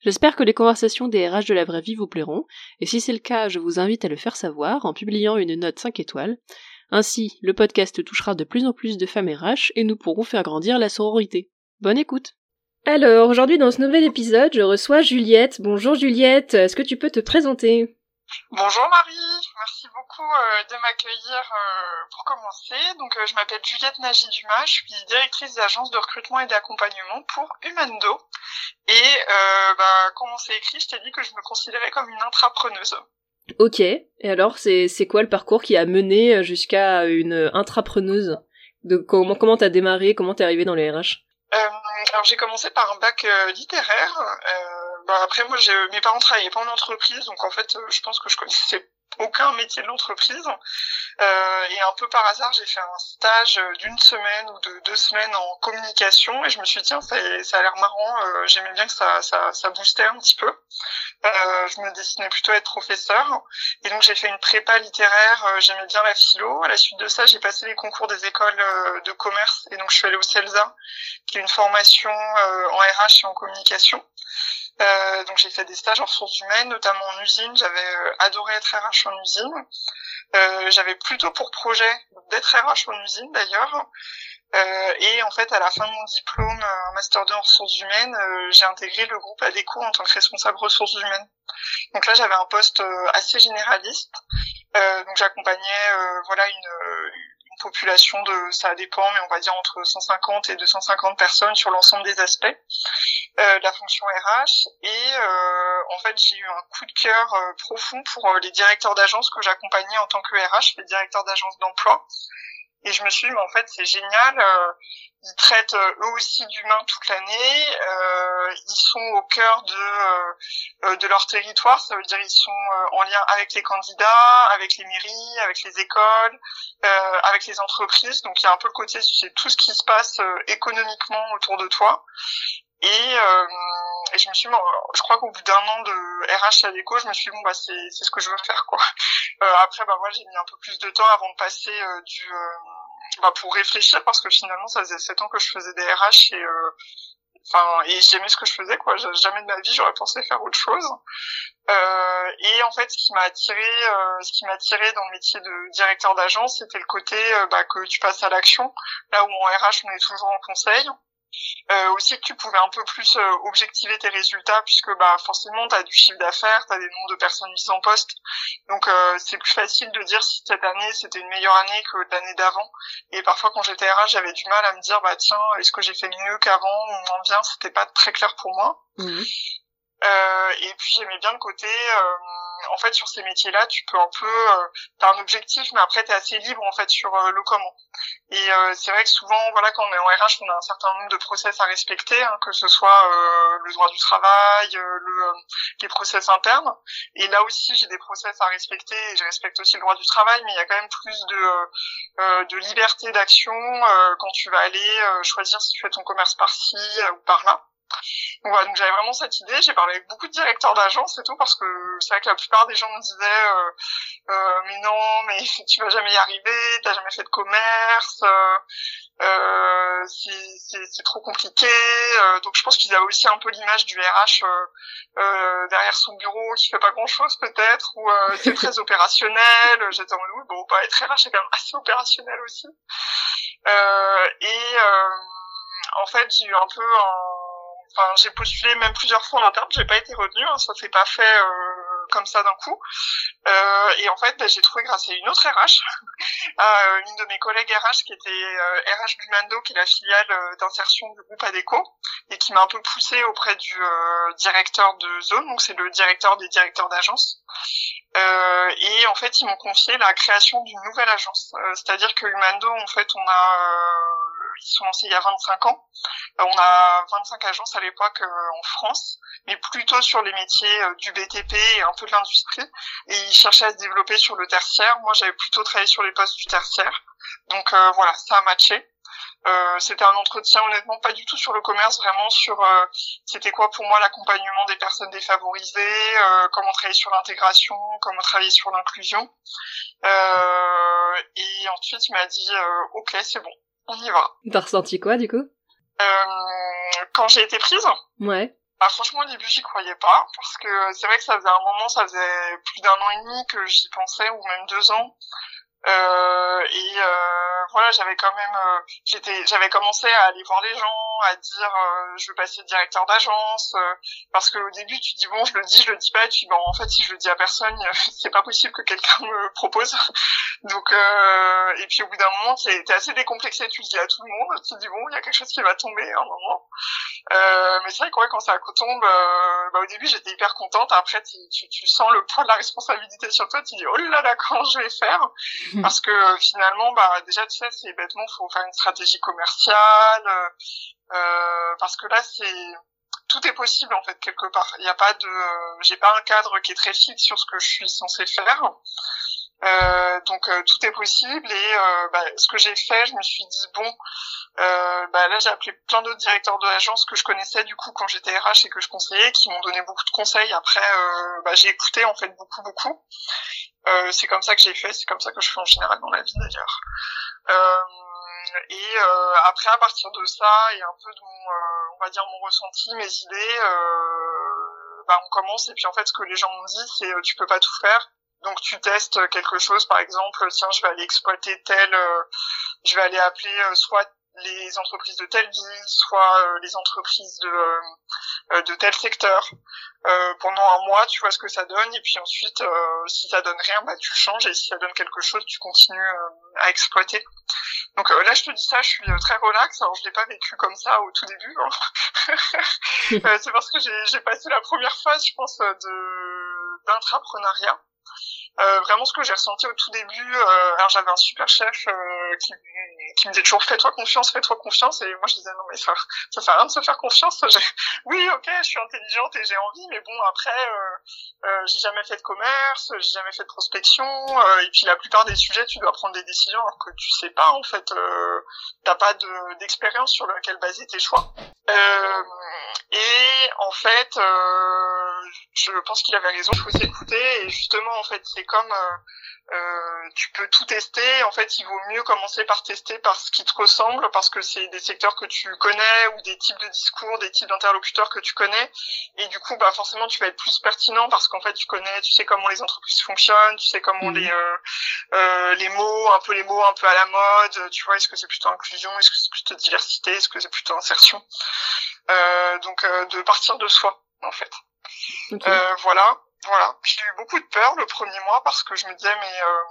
J'espère que les conversations des RH de la vraie vie vous plairont, et si c'est le cas, je vous invite à le faire savoir en publiant une note 5 étoiles. Ainsi, le podcast touchera de plus en plus de femmes RH et nous pourrons faire grandir la sororité. Bonne écoute Alors, aujourd'hui dans ce nouvel épisode, je reçois Juliette. Bonjour Juliette, est-ce que tu peux te présenter? Bonjour Marie, merci beaucoup euh, de m'accueillir euh, pour commencer. Donc euh, je m'appelle Juliette Nagy-Dumas, je suis directrice d'agence de recrutement et d'accompagnement pour Humando. Et bah, quand on s'est écrit, je t'ai dit que je me considérais comme une intrapreneuse. Ok, et alors c'est quoi le parcours qui a mené jusqu'à une intrapreneuse? De comment comment t'as démarré, comment t'es arrivée dans les RH Alors j'ai commencé par un bac littéraire bah après moi mes parents travaillaient pas en entreprise donc en fait euh, je pense que je connaissais aucun métier de l'entreprise. Euh, et un peu par hasard j'ai fait un stage d'une semaine ou de deux semaines en communication et je me suis dit tiens ça, a l'air marrant euh, j'aimais bien que ça, ça, ça boostait un petit peu. Euh, je me destinais plutôt à être professeur. Et donc j'ai fait une prépa littéraire euh, j'aimais bien la philo. À la suite de ça j'ai passé les concours des écoles euh, de commerce et donc je suis allée au CELSA qui est une formation en RH et en communication euh, donc j'ai fait des stages en ressources humaines, notamment en usine. J'avais euh, adoré être RH en usine. Euh, j'avais plutôt pour projet d'être RH en usine d'ailleurs. Euh, et en fait, à la fin de mon diplôme, un master 2 en ressources humaines, j'ai intégré le groupe ADECO en tant que responsable ressources humaines. Donc là, j'avais un poste assez généraliste. donc j'accompagnais voilà une, population de, ça dépend, mais on va dire entre 150 et 250 personnes sur l'ensemble des aspects euh, de la fonction RH. Et euh, en fait, j'ai eu un coup de cœur euh, profond pour les directeurs d'agence que j'accompagnais en tant que RH, les directeurs d'agence d'emploi. Et je me suis dit, mais en fait, c'est génial. Euh, ils traitent euh, eux aussi d'humains toute l'année. Euh, ils sont au cœur de de leur territoire. Ça veut dire ils sont en lien avec les candidats, avec les mairies, avec les écoles, avec les entreprises. Donc il y a un peu le côté, c'est tout ce qui se passe économiquement autour de toi. Et, et je me suis, je crois qu'au bout d'un an de RH à l'éco, je me suis dit, bon bah c'est c'est ce que je veux faire quoi. après bah moi j'ai mis un peu plus de temps avant de passer du bah, pour réfléchir parce que finalement ça faisait sept ans que je faisais des RH et euh, enfin et j'aimais ce que je faisais quoi. Jamais de ma vie j'aurais pensé faire autre chose. Euh, et en fait ce qui m'a attiré euh, ce qui m'a attiré dans le métier de directeur d'agence c'était le côté euh, bah, que tu passes à l'action là où en RH on est toujours en conseil euh, aussi que tu pouvais un peu plus euh, objectiver tes résultats puisque bah forcément tu as du chiffre d'affaires, tu as des nombres de personnes mises en poste. Donc euh, c'est plus facile de dire si cette année c'était une meilleure année que l'année d'avant. Et parfois quand j'étais RH, j'avais du mal à me dire bah tiens, est-ce que j'ai fait mieux qu'avant ou moins bien, c'était pas très clair pour moi. Mmh. Euh, et puis j'aimais bien le côté, euh, en fait, sur ces métiers-là, tu peux un peu, euh, t'as un objectif, mais après t'es assez libre en fait sur euh, le comment. Et euh, c'est vrai que souvent, voilà, quand on est en RH, on a un certain nombre de process à respecter, hein, que ce soit le droit du travail, le, les process internes. Et là aussi, j'ai des process à respecter, et je respecte aussi le droit du travail, mais il y a quand même plus de de liberté d'action quand tu vas aller choisir si tu fais ton commerce par-ci ou par-là. Voilà, donc j'avais vraiment cette idée. J'ai parlé avec beaucoup de directeurs d'agence et tout parce que c'est vrai que la plupart des gens me disaient euh, euh, mais non, mais tu vas jamais y arriver, t'as jamais fait de commerce, euh, euh c'est trop compliqué. Euh, donc je pense qu'ils avaient aussi un peu l'image du RH euh, derrière son bureau qui fait pas grand chose peut-être ou c'est très opérationnel. J'étais en mode oui bon bah être RH c'est quand même assez opérationnel aussi. et en fait j'ai eu un peu un Enfin, j'ai postulé même plusieurs fois en interne, j'ai pas été retenue, hein, ça s'est pas fait euh, comme ça d'un coup. Euh, et en fait, bah, j'ai trouvé grâce à une autre RH, à une de mes collègues RH qui était euh, RH du Mando, qui est la filiale euh, d'insertion du groupe ADECO, et qui m'a un peu poussé auprès du euh, directeur de zone, donc c'est le directeur des directeurs d'agence. et en fait, ils m'ont confié la création d'une nouvelle agence. C'est-à-dire que Humando, en fait, on a ils sont lancés il y a 25 ans. on a 25 agences à l'époque en France, mais plutôt sur les métiers du BTP et un peu de l'industrie. Et ils cherchaient à se développer sur le tertiaire. Moi, j'avais plutôt travaillé sur les postes du tertiaire. Donc voilà, ça a matché. Euh, c'était un entretien honnêtement pas du tout sur le commerce, vraiment sur euh, c'était quoi pour moi l'accompagnement des personnes défavorisées, euh, comment travailler sur l'intégration, comment travailler sur l'inclusion. et ensuite il m'a dit ok c'est bon, on y va. T'as ressenti quoi du coup? Quand j'ai été prise Ouais. Bah, franchement, au début, j'y croyais pas, parce que c'est vrai que ça faisait un moment, ça faisait plus d'un an et demi que j'y pensais, ou même deux ans. Euh, et euh, voilà, j'avais quand même, euh, j'étais, j'avais commencé à aller voir les gens, à dire, euh, je veux passer directeur d'agence, euh, parce que au début, tu dis bon, je le dis, je le dis pas, et puis bon, en fait, si je le dis à personne, c'est pas possible que quelqu'un me propose. Donc, et puis au bout d'un moment, t'es, es assez décomplexé, tu le dis à tout le monde, tu dis bon, il y a quelque chose qui va tomber à un moment. mais c'est vrai que quand ça tombe, bah, au début, j'étais hyper contente. Après, tu, tu, tu, sens le poids de la responsabilité sur toi, tu dis oh là là, comment je vais faire? Hmm. parce que euh, finalement bah déjà tu sais c'est bêtement faut faire une stratégie commerciale euh, euh, parce que là c'est tout est possible en fait quelque part il n'y a pas de j'ai pas un cadre qui est très fixe sur ce que je suis censé faire euh, donc tout est possible et bah, ce que j'ai fait je me suis dit bon bah, là j'ai appelé plein d'autres directeurs de l'agence que je connaissais du coup quand j'étais RH et que je conseillais qui m'ont donné beaucoup de conseils après bah, j'ai écouté en fait beaucoup beaucoup euh, c'est comme ça que j'ai fait, c'est comme ça que je fais en général dans la vie d'ailleurs. Euh, et euh, après, à partir de ça et un peu de mon, euh, on va dire mon ressenti, mes idées, euh, bah, on commence. Et puis en fait, ce que les gens m'ont dit, c'est tu peux pas tout faire. Donc tu testes quelque chose, par exemple, tiens, je vais aller exploiter tel, je vais aller appeler soit les entreprises de telle ville, soit euh, les entreprises de, euh, de tel secteur. Euh, pendant un mois, tu vois ce que ça donne, et puis ensuite, si ça donne rien, bah tu changes, et si ça donne quelque chose, tu continues à exploiter. Donc là, je te dis ça, je suis très relax. Alors je l'ai pas vécu comme ça au tout début. Hein. c'est parce que j'ai passé la première phase, je pense, de d'intrapreneuriat. Euh, vraiment ce que j'ai ressenti au tout début, euh, alors j'avais un super chef euh, qui, me disait toujours fais-toi confiance, fais-toi confiance, et moi je disais non mais ça, ça sert à rien de se faire confiance. Oui ok, je suis intelligente et j'ai envie, mais bon après j'ai jamais fait de commerce, j'ai jamais fait de prospection, et puis la plupart des sujets tu dois prendre des décisions alors que tu sais pas en fait, t'as pas d'expérience sur laquelle baser tes choix. et en fait je pense qu'il avait raison, il faut s'écouter et justement en fait c'est comme euh, euh, tu peux tout tester, en fait il vaut mieux commencer par tester par ce qui te ressemble parce que c'est des secteurs que tu connais ou des types de discours, des types d'interlocuteurs que tu connais. Et du coup bah forcément tu vas être plus pertinent parce qu'en fait tu connais, tu sais comment les entreprises fonctionnent, tu sais comment les mhm. euh, les mots, un peu les mots un peu à la mode, tu vois est-ce que c'est plutôt inclusion, est-ce que c'est plutôt diversité, est-ce que c'est plutôt insertion, donc de partir de soi en fait. Euh, voilà, voilà. J'ai eu beaucoup de peur le premier mois parce que je me disais mais euh,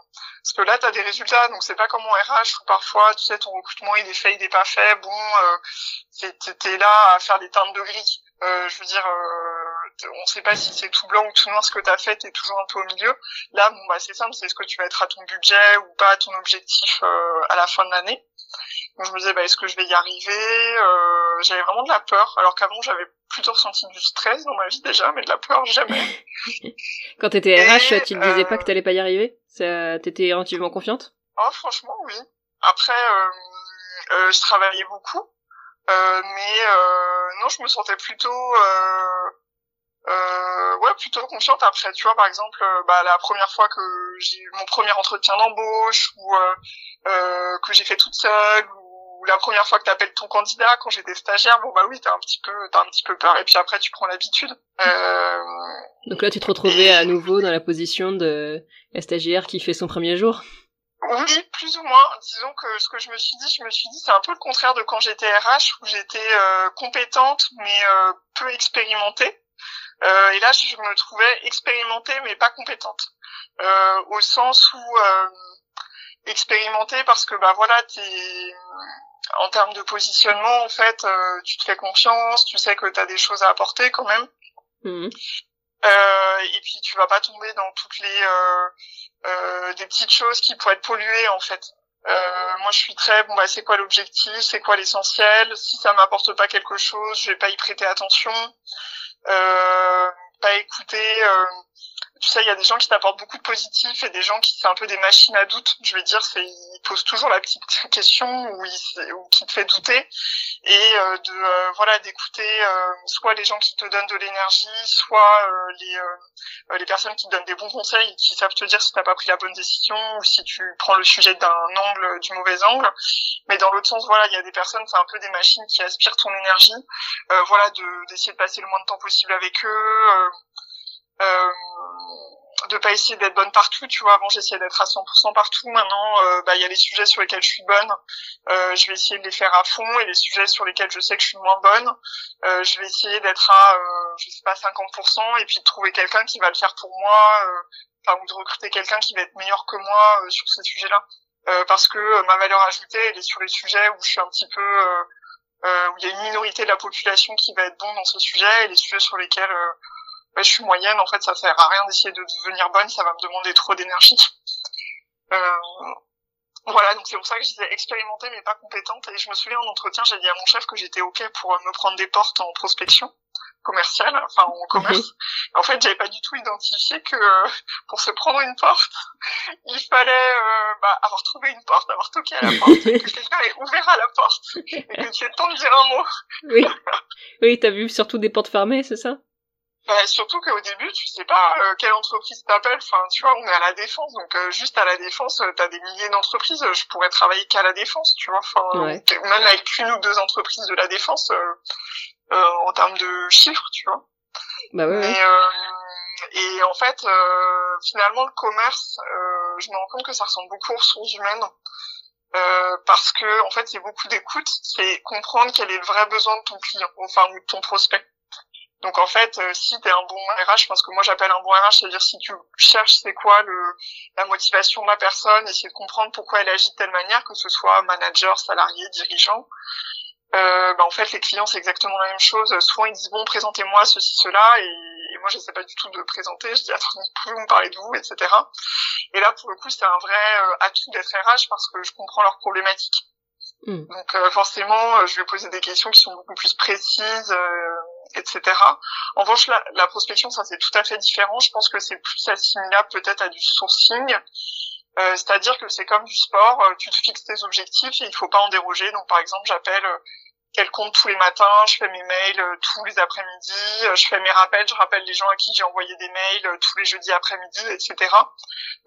parce que là tu as des résultats donc c'est pas comme en RH où parfois tu sais ton recrutement il est fait il est pas fait bon euh, t'es là à faire des teintes de gris. Euh, je veux dire euh, on sait pas si c'est tout blanc ou tout noir ce que tu as fait, t'es toujours un peu au milieu. Là, bon, bah, c'est simple, c'est ce que tu vas être à ton budget ou pas à ton objectif euh, à la fin de l'année. Je me disais, bah, est-ce que je vais y arriver euh, J'avais vraiment de la peur, alors qu'avant j'avais plutôt ressenti du stress dans ma vie déjà, mais de la peur jamais. Quand t'étais RH, tu te disais pas que t'allais pas y arriver? T'étais relativement confiante? Oh franchement oui. Après, euh, euh, je travaillais beaucoup, euh, mais euh, non, je me sentais plutôt euh, ouais plutôt confiante après tu vois par exemple bah, la première fois que j'ai eu mon premier entretien d'embauche ou euh, que j'ai fait toute seule ou la première fois que tu appelles ton candidat quand j'étais stagiaire bon bah oui t'as un petit peu t'as un petit peu peur et puis après tu prends l'habitude euh... donc là tu te retrouvais à nouveau dans la position de la stagiaire qui fait son premier jour? Oui, plus ou moins. Disons que ce que je me suis dit, je me suis dit, c'est un peu le contraire de quand j'étais RH, où j'étais euh, compétente mais euh, peu expérimentée. Euh, et là, je me trouvais expérimentée mais pas compétente, euh, au sens où euh, expérimentée parce que bah voilà, t'es en termes de positionnement en fait, euh, tu te fais confiance, tu sais que tu as des choses à apporter quand même. Mmh. Euh, et puis tu vas pas tomber dans toutes les euh, des petites choses qui pourraient être polluées en fait. Euh, moi, je suis très bon. Bah, c'est quoi l'objectif C'est quoi l'essentiel? Si ça m'apporte pas quelque chose, je vais pas y prêter attention. Euh, pas écouter. Euh, tu sais, il y a des gens qui t'apportent beaucoup de positifs et des gens qui c'est un peu des machines à doute. Je vais dire, c'est ils posent toujours la petite question ou, ou qui te fait douter et euh, de euh, voilà d'écouter euh, soit les gens qui te donnent de l'énergie, soit les les personnes qui te donnent des bons conseils et qui savent te dire si t'as pas pris la bonne décision ou si tu prends le sujet d'un angle du mauvais angle. Mais dans l'autre sens, voilà, il y a des personnes, c'est un peu des machines qui aspirent ton énergie. voilà, de d'essayer de passer le moins de temps possible avec eux euh, de pas essayer d'être bonne partout tu vois. Avant j'essayais d'être à 100% partout. Maintenant euh, bah il y a les sujets sur lesquels je suis bonne. Euh, je vais essayer de les faire à fond et les sujets sur lesquels je sais que je suis moins bonne. Euh, je vais essayer d'être à euh, je sais pas 50% et puis de trouver quelqu'un qui va le faire pour moi euh, enfin ou de recruter quelqu'un qui va être meilleur que moi sur ces sujets là parce que ma valeur ajoutée elle est sur les sujets où je suis un petit peu où il y a une minorité de la population qui va être bon dans ce sujet et les sujets sur lesquels je suis moyenne, en fait, ça sert à rien d'essayer de devenir bonne, ça va me demander trop d'énergie. Euh, voilà, donc c'est pour ça que je disais expérimenter mais pas compétente. Et je me souviens en entretien, j'ai dit à mon chef que j'étais ok pour me prendre des portes en prospection commerciale, enfin en commerce. En fait, j'avais pas du tout identifié que pour se prendre une porte, il fallait euh, bah, avoir trouvé une porte, avoir toqué à la porte, que quelqu'un ait ouvert à la porte et que tu aies le temps de dire un mot. oui, oui, t'as vu surtout des portes fermées, c'est ça? Bah, surtout qu'au début, tu sais pas euh, quelle entreprise t'appelle. Enfin, tu vois, on est à la défense, donc euh, juste à la défense, euh, t'as des milliers d'entreprises. Je pourrais travailler qu'à la défense, tu vois. Enfin, même avec une ou deux entreprises de la défense en termes de chiffres, tu vois. Bah ouais. et en fait, finalement, le commerce, je me rends compte que ça ressemble beaucoup aux ressources humaines. parce que en fait c'est beaucoup d'écoute, c'est comprendre quel est le vrai besoin de ton client, enfin de ton prospect. Donc en fait, euh, si tu es un bon RH, je pense que moi j'appelle un bon RH, c'est-à-dire si tu cherches c'est quoi le la motivation de la personne, essayer de comprendre pourquoi elle agit de telle manière, que ce soit manager, salarié, dirigeant. Euh, bah en fait les clients c'est exactement la même chose. Souvent ils disent bon présentez-moi ceci cela et, moi j'essaie pas du tout de présenter. Je dis attendez pouvez-vous me parler de vous etc. Et là pour le coup c'est un vrai euh, atout d'être RH parce que je comprends leurs problématiques. Hmm. Donc euh, forcément je vais poser des questions qui sont beaucoup plus précises etc. En revanche, la, la prospection, ça c'est tout à fait différent. Je pense que c'est plus assimilable peut-être à du sourcing. Euh, c'est-à-dire que c'est comme du sport, euh, tu te fixes tes objectifs et il faut pas en déroger. Donc par exemple, j'appelle euh, qu'elle compte tous les matins, je fais mes mails euh, tous les après-midi, euh, je fais mes rappels, je rappelle les gens à qui j'ai envoyé des mails euh, tous les jeudis après-midi, etc.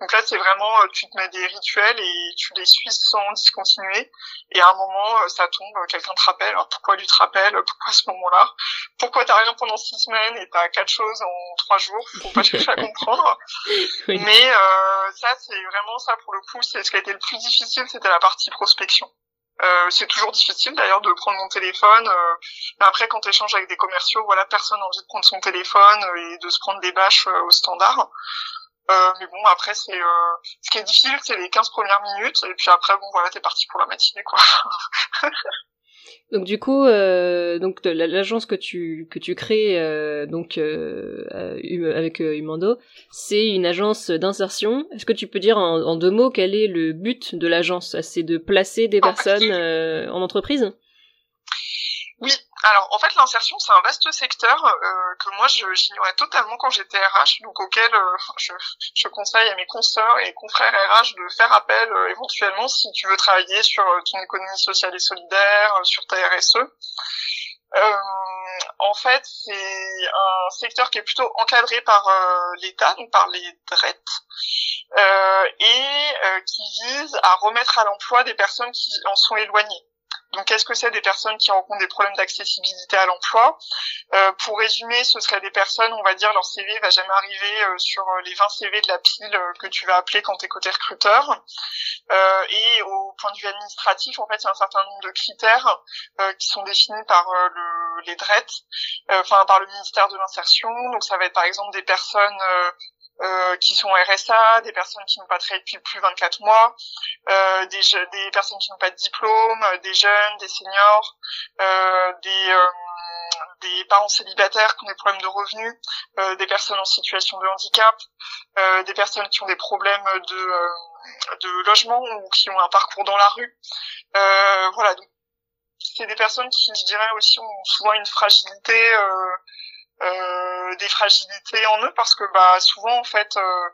Donc là, c'est vraiment, tu te mets des rituels et tu les suis sans discontinuer. Et à un moment, ça tombe, quelqu'un te rappelle. Alors pourquoi lui te rappelle? Pourquoi à ce moment-là? Pourquoi t'as rien pendant six semaines et t'as quatre choses en trois jours? Faut pas chercher à comprendre. Mais ça, c'est vraiment ça pour le coup. C'est ce qui a été le plus difficile, c'était la partie prospection. Euh, c'est toujours difficile d'ailleurs de prendre mon téléphone. Euh, après, quand tu échanges avec des commerciaux, voilà, personne n'a envie de prendre son téléphone et de se prendre des bâches euh, au standard. mais bon, après, c'est ce qui est difficile, c'est les 15 premières minutes, et puis après, bon, voilà, t'es parti pour la matinée, quoi. Donc du coup, euh, donc l'agence que tu que tu crées euh, donc euh, avec euh, Humando, c'est une agence d'insertion. Est-ce que tu peux dire en, en, deux mots quel est le but de l'agence? C'est de placer des personnes en entreprise? Oui, alors en fait l'insertion c'est un vaste secteur euh, que moi j'ignorais totalement quand j'étais RH, donc auquel euh, je, je, conseille à mes consoeurs et confrères RH de faire appel euh, éventuellement si tu veux travailler sur euh, ton économie sociale et solidaire, sur ta RSE. en fait, c'est un secteur qui est plutôt encadré par l'État, donc par les DRET, et qui vise à remettre à l'emploi des personnes qui en sont éloignées. Donc, qu'est-ce que c'est des personnes qui rencontrent des problèmes d'accessibilité à l'emploi? Euh, Pour résumer, ce serait des personnes, on va dire, leur CV va jamais arriver euh, sur euh, les 20 CV de la pile que tu vas appeler quand tu es côté recruteur. Et au point de vue administratif, en fait, il y a un certain nombre de critères qui sont définis par le, les DRET, enfin par le ministère de l'Insertion. Donc, ça va être par exemple des personnes euh, qui sont RSA, des personnes qui n'ont pas travaillé depuis plus de 24 mois, euh, des, des personnes qui n'ont pas de diplôme, euh, des jeunes, des seniors, euh, des, euh, des parents célibataires qui ont des problèmes de revenus, des personnes en situation de handicap, des personnes qui ont des problèmes de de logement ou qui ont un parcours dans la rue. voilà, donc c'est des personnes qui, je dirais aussi, ont souvent une fragilité euh, des fragilités en eux parce que bah souvent en fait euh,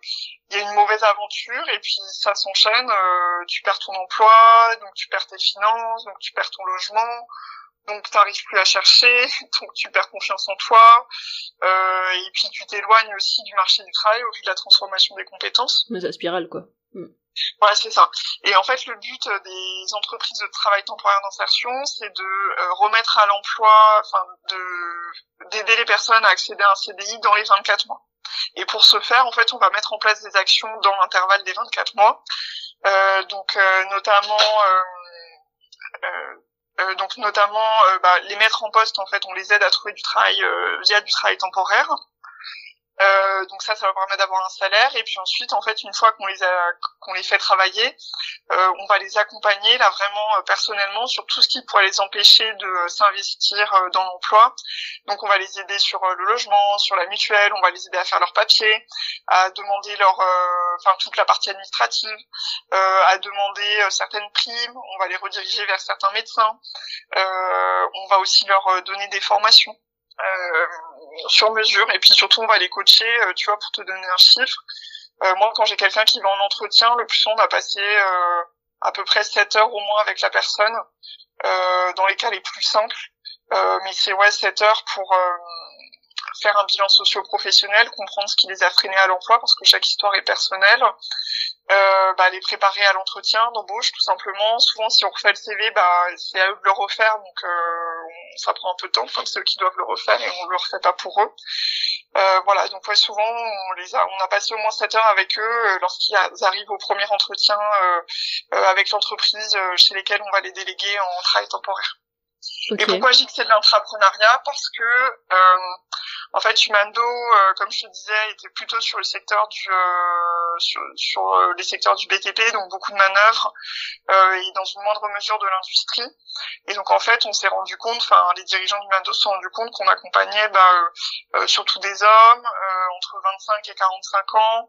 il y a une mauvaise aventure et puis ça s'enchaîne euh, tu perds ton emploi donc tu perds tes finances donc tu perds ton logement donc tu n'arrives plus à chercher donc tu perds confiance en toi et puis tu t'éloignes aussi du marché du travail au vu de la transformation des compétences mais ça spirale quoi mm. Voilà, c'est ça. Et en fait, le but des entreprises de travail temporaire d'insertion, c'est de remettre à l'emploi, enfin, de d'aider les personnes à accéder à un CDI dans les 24 mois. Et pour ce faire, en fait, on va mettre en place des actions dans l'intervalle des 24 mois. Euh, donc euh, notamment euh, donc notamment bah, les mettre en poste en fait on les aide à trouver du travail via du travail temporaire euh, donc ça, ça va permettre d'avoir un salaire. Et puis ensuite, en fait, une fois qu'on les a, qu'on les fait travailler, euh, on va les accompagner là vraiment euh, personnellement sur tout ce qui pourrait les empêcher de s'investir dans l'emploi. Donc on va les aider sur le logement, sur la mutuelle, on va les aider à faire leurs papiers, à demander leur, enfin toute la partie administrative, à demander certaines primes. On va les rediriger vers certains médecins. on va aussi leur donner des formations. Euh, sur mesure. Et puis surtout on va les coacher euh, tu vois pour te donner un chiffre. Euh, moi quand j'ai quelqu'un qui va en entretien le plus souvent on va passer à peu près 7 heures au moins avec la personne dans les cas les plus simples. Mais c'est ouais 7 heures pour faire un bilan socio-professionnel, comprendre ce qui les a freinés à l'emploi, parce que chaque histoire est personnelle, euh, bah, les préparer à l'entretien d'embauche tout simplement. Souvent, si on refait le CV, bah, c'est à eux de le refaire, donc euh, ça prend un peu de temps, comme c'est eux qui doivent le refaire et on le refait pas pour eux. Euh, voilà, donc ouais, souvent on les a, on a passé au moins 7 heures avec eux euh, lorsqu'ils arrivent au premier entretien euh, euh, avec l'entreprise chez lesquelles on va les déléguer en travail temporaire. Et pourquoi je dis que c'est de l'entrepreneuriat Parce que en fait, Humando, euh, comme je te disais, était plutôt sur le secteur du euh, sur, euh, les secteurs du BTP, donc beaucoup de manœuvres et dans une moindre mesure de l'industrie. Et donc en fait, on s'est rendu compte, enfin les dirigeants d'Humando se sont rendus compte qu'on accompagnait bah, surtout des hommes entre 25 et 45 ans,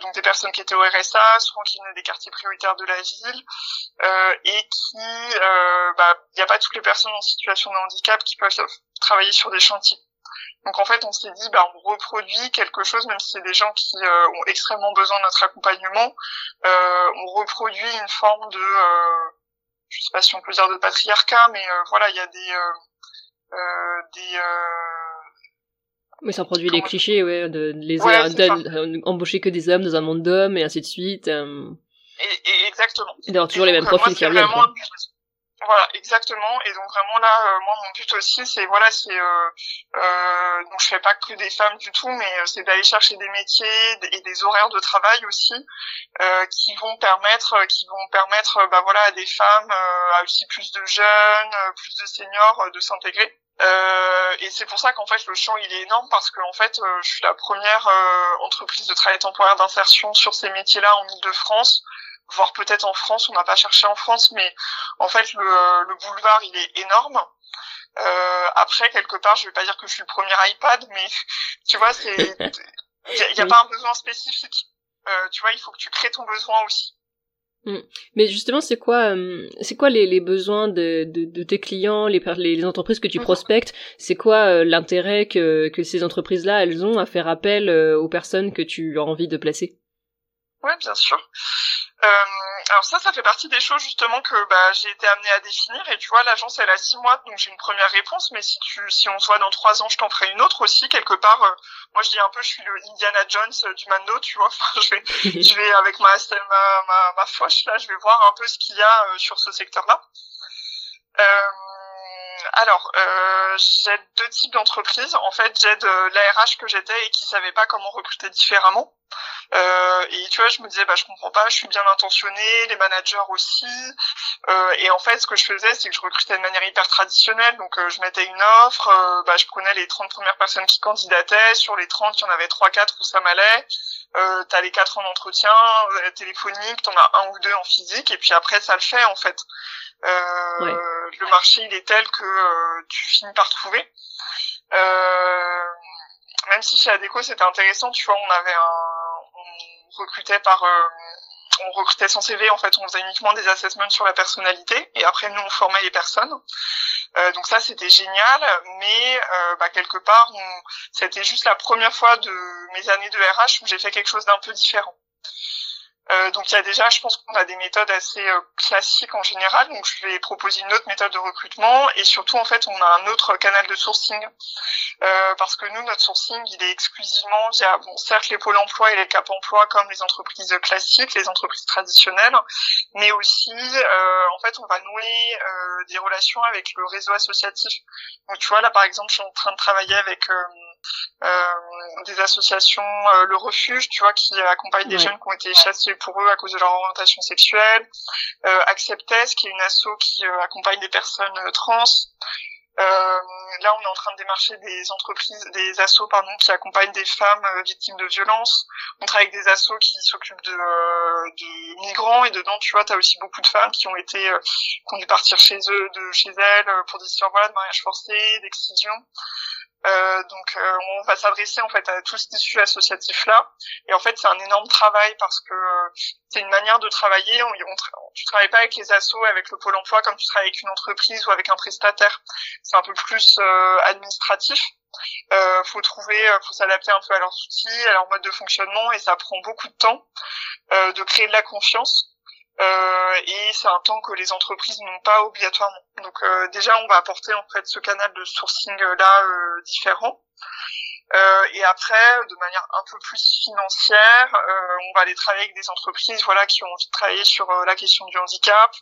donc des personnes qui étaient au RSA, souvent qui venaient des quartiers prioritaires de la ville, et qui, bah, il n'y a pas toutes les personnes en situation de handicap qui peuvent travailler sur des chantiers. Donc en fait, on s'est dit, bah, on reproduit quelque chose, même si c'est des gens qui euh, ont extrêmement besoin de notre accompagnement, euh, on reproduit une forme de, euh, je sais pas si on peut dire de patriarcat, mais euh, voilà, il y a des, des mais ça produit les clichés, ouais, de, les embaucher que des hommes dans un monde d'hommes et ainsi de suite. Et, exactement. Et d'avoir toujours les mêmes profils qui reviennent. Voilà, exactement. Et donc vraiment là, euh, moi mon but aussi, c'est voilà, c'est euh, euh, donc je fais pas que des femmes du tout, mais euh, c'est d'aller chercher des métiers et des horaires de travail aussi euh, qui vont permettre, qui vont permettre, bah voilà, à des femmes, à aussi plus de jeunes, plus de seniors, de s'intégrer. Euh, et c'est pour ça qu'en fait le champ il est énorme parce que en fait je suis la première entreprise de travail temporaire d'insertion sur ces métiers-là en Ile-de-France voire peut-être en France, on n'a pas cherché en France, mais en fait le, le boulevard il est énorme. Euh, après quelque part, je vais pas dire que je suis le premier iPad, mais tu vois, c'est il y, a, pas un besoin spécifique. Euh, tu vois, il faut que tu crées ton besoin aussi. Mm. Mais justement, c'est quoi, euh, c'est quoi les, les besoins de, de, de, tes clients, les, les entreprises que tu mhm. prospectes? C'est quoi euh, l'intérêt que, que ces entreprises-là, elles ont à faire appel euh, aux personnes que tu as envie de placer? Ouais, bien sûr. Euh, alors ça, ça fait partie des choses justement que bah, j'ai été amenée à définir. Et tu vois, l'agence elle a six mois, donc j'ai une première réponse. Mais si tu, si on se voit dans trois ans, je t'en ferai une autre aussi quelque part. Euh, moi, je dis un peu, je suis le Indiana Jones euh, du Mando, tu vois. Enfin, je vais, je vais avec ma ma ma, ma foche là, je vais voir un peu ce qu'il y a euh, sur ce secteur-là. Euh, alors, euh, j'aide deux types d'entreprises. En fait, j'aide euh, l'ARH que j'étais et qui savait pas comment recruter différemment. Euh, et tu vois, je me disais, bah, je comprends pas, je suis bien intentionnée, les managers aussi. Euh, et en fait, ce que je faisais, c'est que je recrutais de manière hyper traditionnelle. Donc, euh, je mettais une offre, euh, bah, je prenais les 30 premières personnes qui candidataient. Sur les 30, il y en avait 3-4 où ça m'allait. Euh, t'as les 4 en entretien téléphonique, t'en as un ou deux en physique. Et puis après, ça le fait, en fait. Euh, le marché il est tel que euh, tu finis par trouver. Euh, même si chez Adeco c'était intéressant, tu vois, on avait un, on recrutait par on recrutait sans CV, en fait, on faisait uniquement des assessments sur la personnalité, et après nous on formait les personnes. Euh, donc ça c'était génial, mais euh, bah, quelque part, c'était juste la première fois de mes années de RH où j'ai fait quelque chose d'un peu différent. Euh, donc il y a déjà, je pense qu'on a des méthodes assez euh, classiques en général. Donc je vais proposer une autre méthode de recrutement et surtout en fait on a un autre canal de sourcing euh, parce que nous notre sourcing il est exclusivement via bon certes les pôles emploi et les cap emploi comme les entreprises classiques, les entreprises traditionnelles, mais aussi en fait on va nouer des relations avec le réseau associatif. Donc tu vois là par exemple je suis en train de travailler avec euh, des associations, euh, le refuge, tu vois, qui accompagne des jeunes qui ont été chassés pour eux à cause de leur orientation sexuelle, euh, Acceptes, qui est une asso qui euh, accompagne des personnes trans. Euh, là, on est en train de démarcher des entreprises, des assos pardon, qui accompagnent des femmes victimes de violences. On travaille avec des assos qui s'occupent de, de, migrants et dedans, tu vois, tu as aussi beaucoup de femmes qui ont été qui ont dû partir chez eux, de chez elles, pour des histoires voilà, de mariage forcé, d'excision. Euh, donc euh, on va s'adresser en fait à tout ce tissu associatif là et en fait c'est un énorme travail parce que c'est une manière de travailler. On, on, tu travailles pas avec les assos avec le pôle emploi comme tu travailles avec une entreprise ou avec un prestataire. C'est un peu plus euh, administratif. Euh, faut trouver faut s'adapter un peu à leurs outils à leur mode de fonctionnement et ça prend beaucoup de temps de créer de la confiance. euh, et c'est un temps que les entreprises n'ont pas obligatoirement. Donc euh, déjà, on va apporter en fait ce canal de sourcing là euh, et après, de manière un peu plus financière, on va aller travailler avec des entreprises, voilà, qui ont envie de travailler sur la question du handicap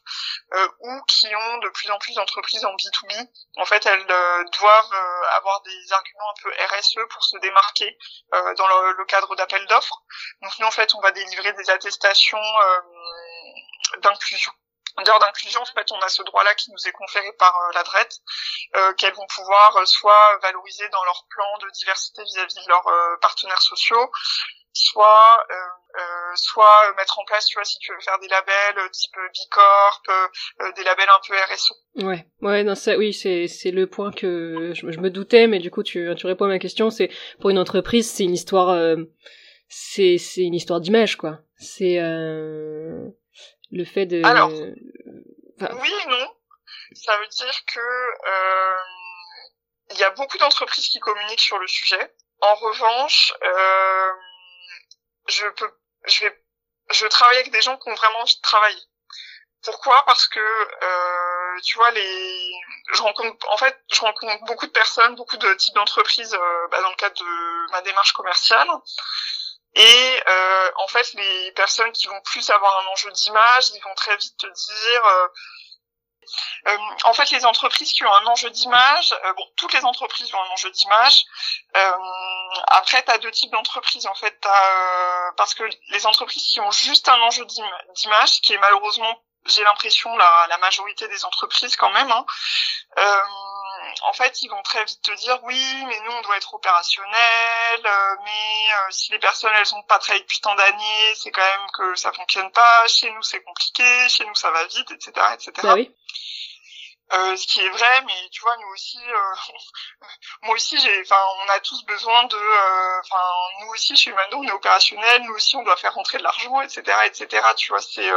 ou qui ont de plus en plus d'entreprises en B2B. En fait, elles doivent avoir des arguments un peu RSE pour se démarquer dans le, le cadre d'appel d'offres. Donc nous, en fait, on va délivrer des attestations d'inclusion d'heures d'inclusion, en fait, on a ce droit-là qui nous est conféré par euh, la DRET, euh, qu'elles vont pouvoir euh, soit valoriser dans leur plan de diversité vis-à-vis de leurs euh, partenaires sociaux, soit soit mettre en place, tu vois, si tu veux faire des labels type Bicorp, des labels un peu RSE. Ouais, ouais, non, ça, oui, c'est c'est le point que je, je, me doutais, mais du coup, tu tu réponds à ma question. C'est pour une entreprise, c'est une histoire, c'est c'est une histoire d'image, quoi. C'est le fait de... Alors, oui et non. Ça veut dire que euh, il y a beaucoup d'entreprises qui communiquent sur le sujet. En revanche, euh, je peux, je vais, je travaille avec des gens qui ont vraiment travailler. Pourquoi? Parce que euh, tu vois les, je rencontre, en fait, je rencontre beaucoup de personnes, beaucoup de types d'entreprises bah, dans le cadre de ma démarche commerciale. Et euh, en fait, les personnes qui vont plus avoir un enjeu d'image, ils vont très vite te dire. Euh, euh, en fait, les entreprises qui ont un enjeu d'image, bon, toutes les entreprises ont un enjeu d'image. après, tu as deux types d'entreprises en fait, parce que les entreprises qui ont juste un enjeu d'image, qui est malheureusement, j'ai l'impression la, la majorité des entreprises quand même. Hein, en fait, ils vont très vite te dire oui, mais nous on doit être opérationnel, euh, mais euh, si les personnes elles ont pas travaillé depuis tant d'années, c'est quand même que ça fonctionne pas. Chez nous c'est compliqué, chez nous ça va vite, etc., etc. Euh, ce qui est vrai, mais tu vois, nous aussi, euh, moi aussi, j'ai, enfin, on a tous besoin de, euh, enfin, nous aussi, chez Mando, on est opérationnel, nous aussi, on doit faire rentrer de l'argent, etc., etc. Tu vois, c'est.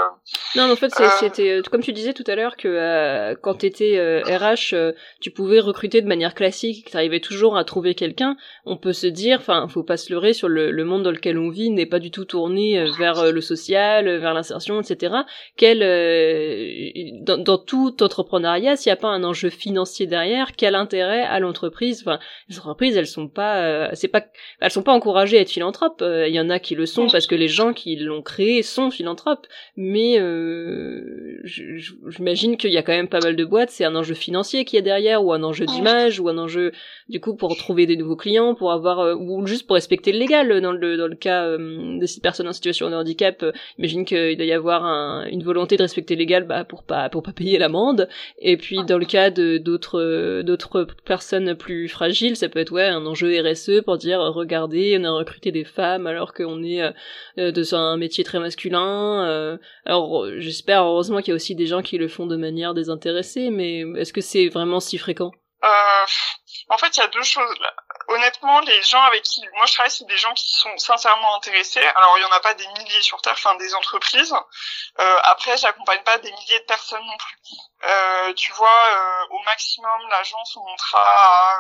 non, en fait, c'était comme tu disais tout à l'heure que quand t'étais RH, tu pouvais recruter de manière classique, t'arrivais toujours à trouver quelqu'un. On peut se dire, enfin, faut pas se leurrer sur le, le monde dans lequel on vit n'est pas du tout tourné vers le social, vers l'insertion, etc. Quel, dans, dans tout entrepreneuriat s'il n'y a pas un enjeu financier derrière, quel intérêt à l'entreprise? Enfin, les entreprises, elles sont pas, euh, c'est pas, elles sont pas encouragées à être philanthropes. Euh, il y en a qui le sont parce que les gens qui l'ont créé sont philanthropes. Mais euh, j'imagine qu'il y a quand même pas mal de boîtes. C'est un enjeu financier qui est derrière, ou un enjeu d'image, ou un enjeu du coup pour trouver des nouveaux clients, pour avoir, ou juste pour respecter le légal dans le dans le cas de ces personnes en situation de handicap. imagine qu'il doit y avoir une volonté de respecter le légal, bah, pour pas pour pas payer l'amende. Et puis puis dans le cas de d'autres d'autres personnes plus fragiles, ça peut être un enjeu RSE pour dire regardez, on a recruté des femmes alors qu'on est euh, de un métier très masculin. Euh. alors j'espère heureusement qu'il y a aussi des gens qui le font de manière désintéressée, mais est-ce que c'est vraiment si fréquent? Euh, En fait, il y a deux choses. Honnêtement, les gens avec qui moi je travaille, c'est des gens qui sont sincèrement intéressés. Alors, il y en a pas des milliers sur Terre, enfin des entreprises. Euh, après, j'accompagne pas des milliers de personnes non plus. Euh, tu vois, euh, au maximum, l'agence on montera à,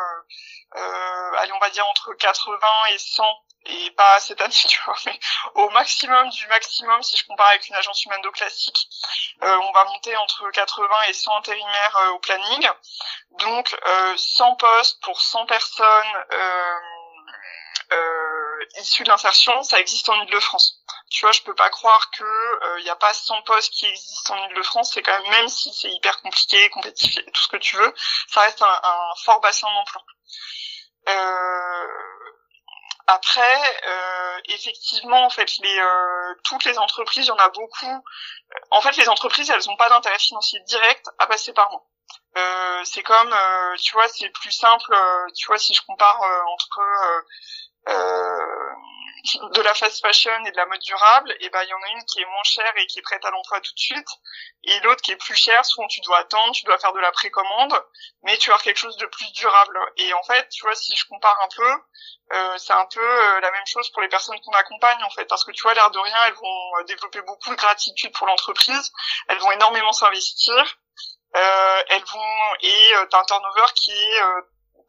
euh, allez, on va dire entre 80 et 100 et pas cette année, tu vois, mais au maximum du maximum, si je compare avec une agence humano classique, euh, on va monter entre 80 et 100 intérimaires euh, au planning. Donc, euh, 100 postes pour 100 personnes euh, euh, issues de l'insertion, ça existe en Ile-de-France. Tu vois, je peux pas croire que il n'y a pas 100 postes qui existent en Ile-de-France. C'est quand même, même si c'est hyper compliqué, compétitif tout ce que tu veux, ça reste un, un fort bassin d'emploi. Euh, après, euh, effectivement, en fait, les, euh, toutes les entreprises, il y en a beaucoup. En fait, les entreprises, elles n'ont pas d'intérêt financier direct à passer par moi. Euh, c'est comme, euh, tu vois, c'est plus simple. euh, tu vois, si je compare euh, entre de la fast fashion et de la mode durable, et ben il y en a une qui est moins chère et qui est prête à l'emploi tout de suite, et l'autre qui est plus chère, souvent tu dois attendre, tu dois faire de la précommande, mais tu as quelque chose de plus durable. Et en fait, tu vois, si je compare un peu, euh, c'est un peu euh, la même chose pour les personnes qu'on accompagne en fait, parce que tu vois, l'air de rien, elles vont euh, développer beaucoup de gratitude pour l'entreprise, elles vont énormément s'investir, euh, elles vont et euh, t'as un turnover qui est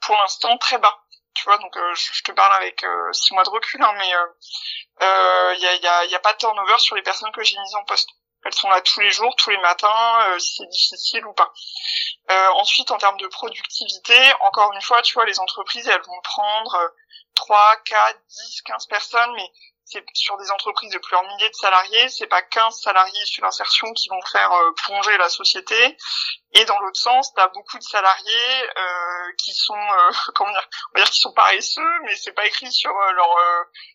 pour l'instant très bas tu vois donc euh, je, te parle avec euh, six mois de recul hein, mais il euh, y, a, y, a, y, a, pas de turnover sur les personnes que j'ai mises en poste. Elles sont là tous les jours tous les matins si c'est difficile ou pas. Ensuite en termes de productivité encore une fois tu vois les entreprises elles vont prendre 3, 4, 10, 15 personnes mais c'est sur des entreprises de plusieurs milliers de salariés, c'est pas 15 salariés sur l'insertion qui vont faire euh, plonger la société. Et dans l'autre sens, tu as beaucoup de salariés euh, qui sont euh, comment dire, on va dire qui sont paresseux, mais c'est pas écrit sur leur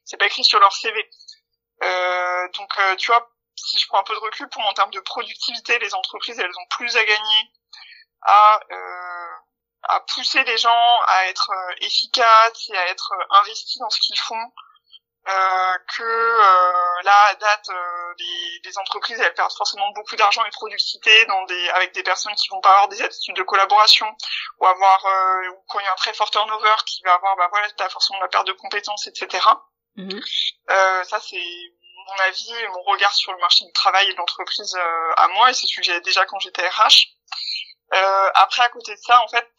c'est pas écrit sur leur CV. donc tu vois, si je prends un peu de recul pour en termes de productivité, les entreprises elles ont plus à gagner à à pousser les gens à être efficaces et à être investis dans ce qu'ils font euh, que euh, là à date euh, les, les, entreprises elles perdent forcément beaucoup d'argent et de productivité dans des avec des personnes qui vont pas avoir des attitudes de collaboration ou avoir euh, ou quand il y a un très fort turnover qui va avoir bah voilà t'as forcément la perte de compétences etc mmh. ça c'est mon avis mon regard sur le marché du travail et de l'entreprise à moi et c'est ce que j'ai déjà quand j'étais RH après à côté de ça en fait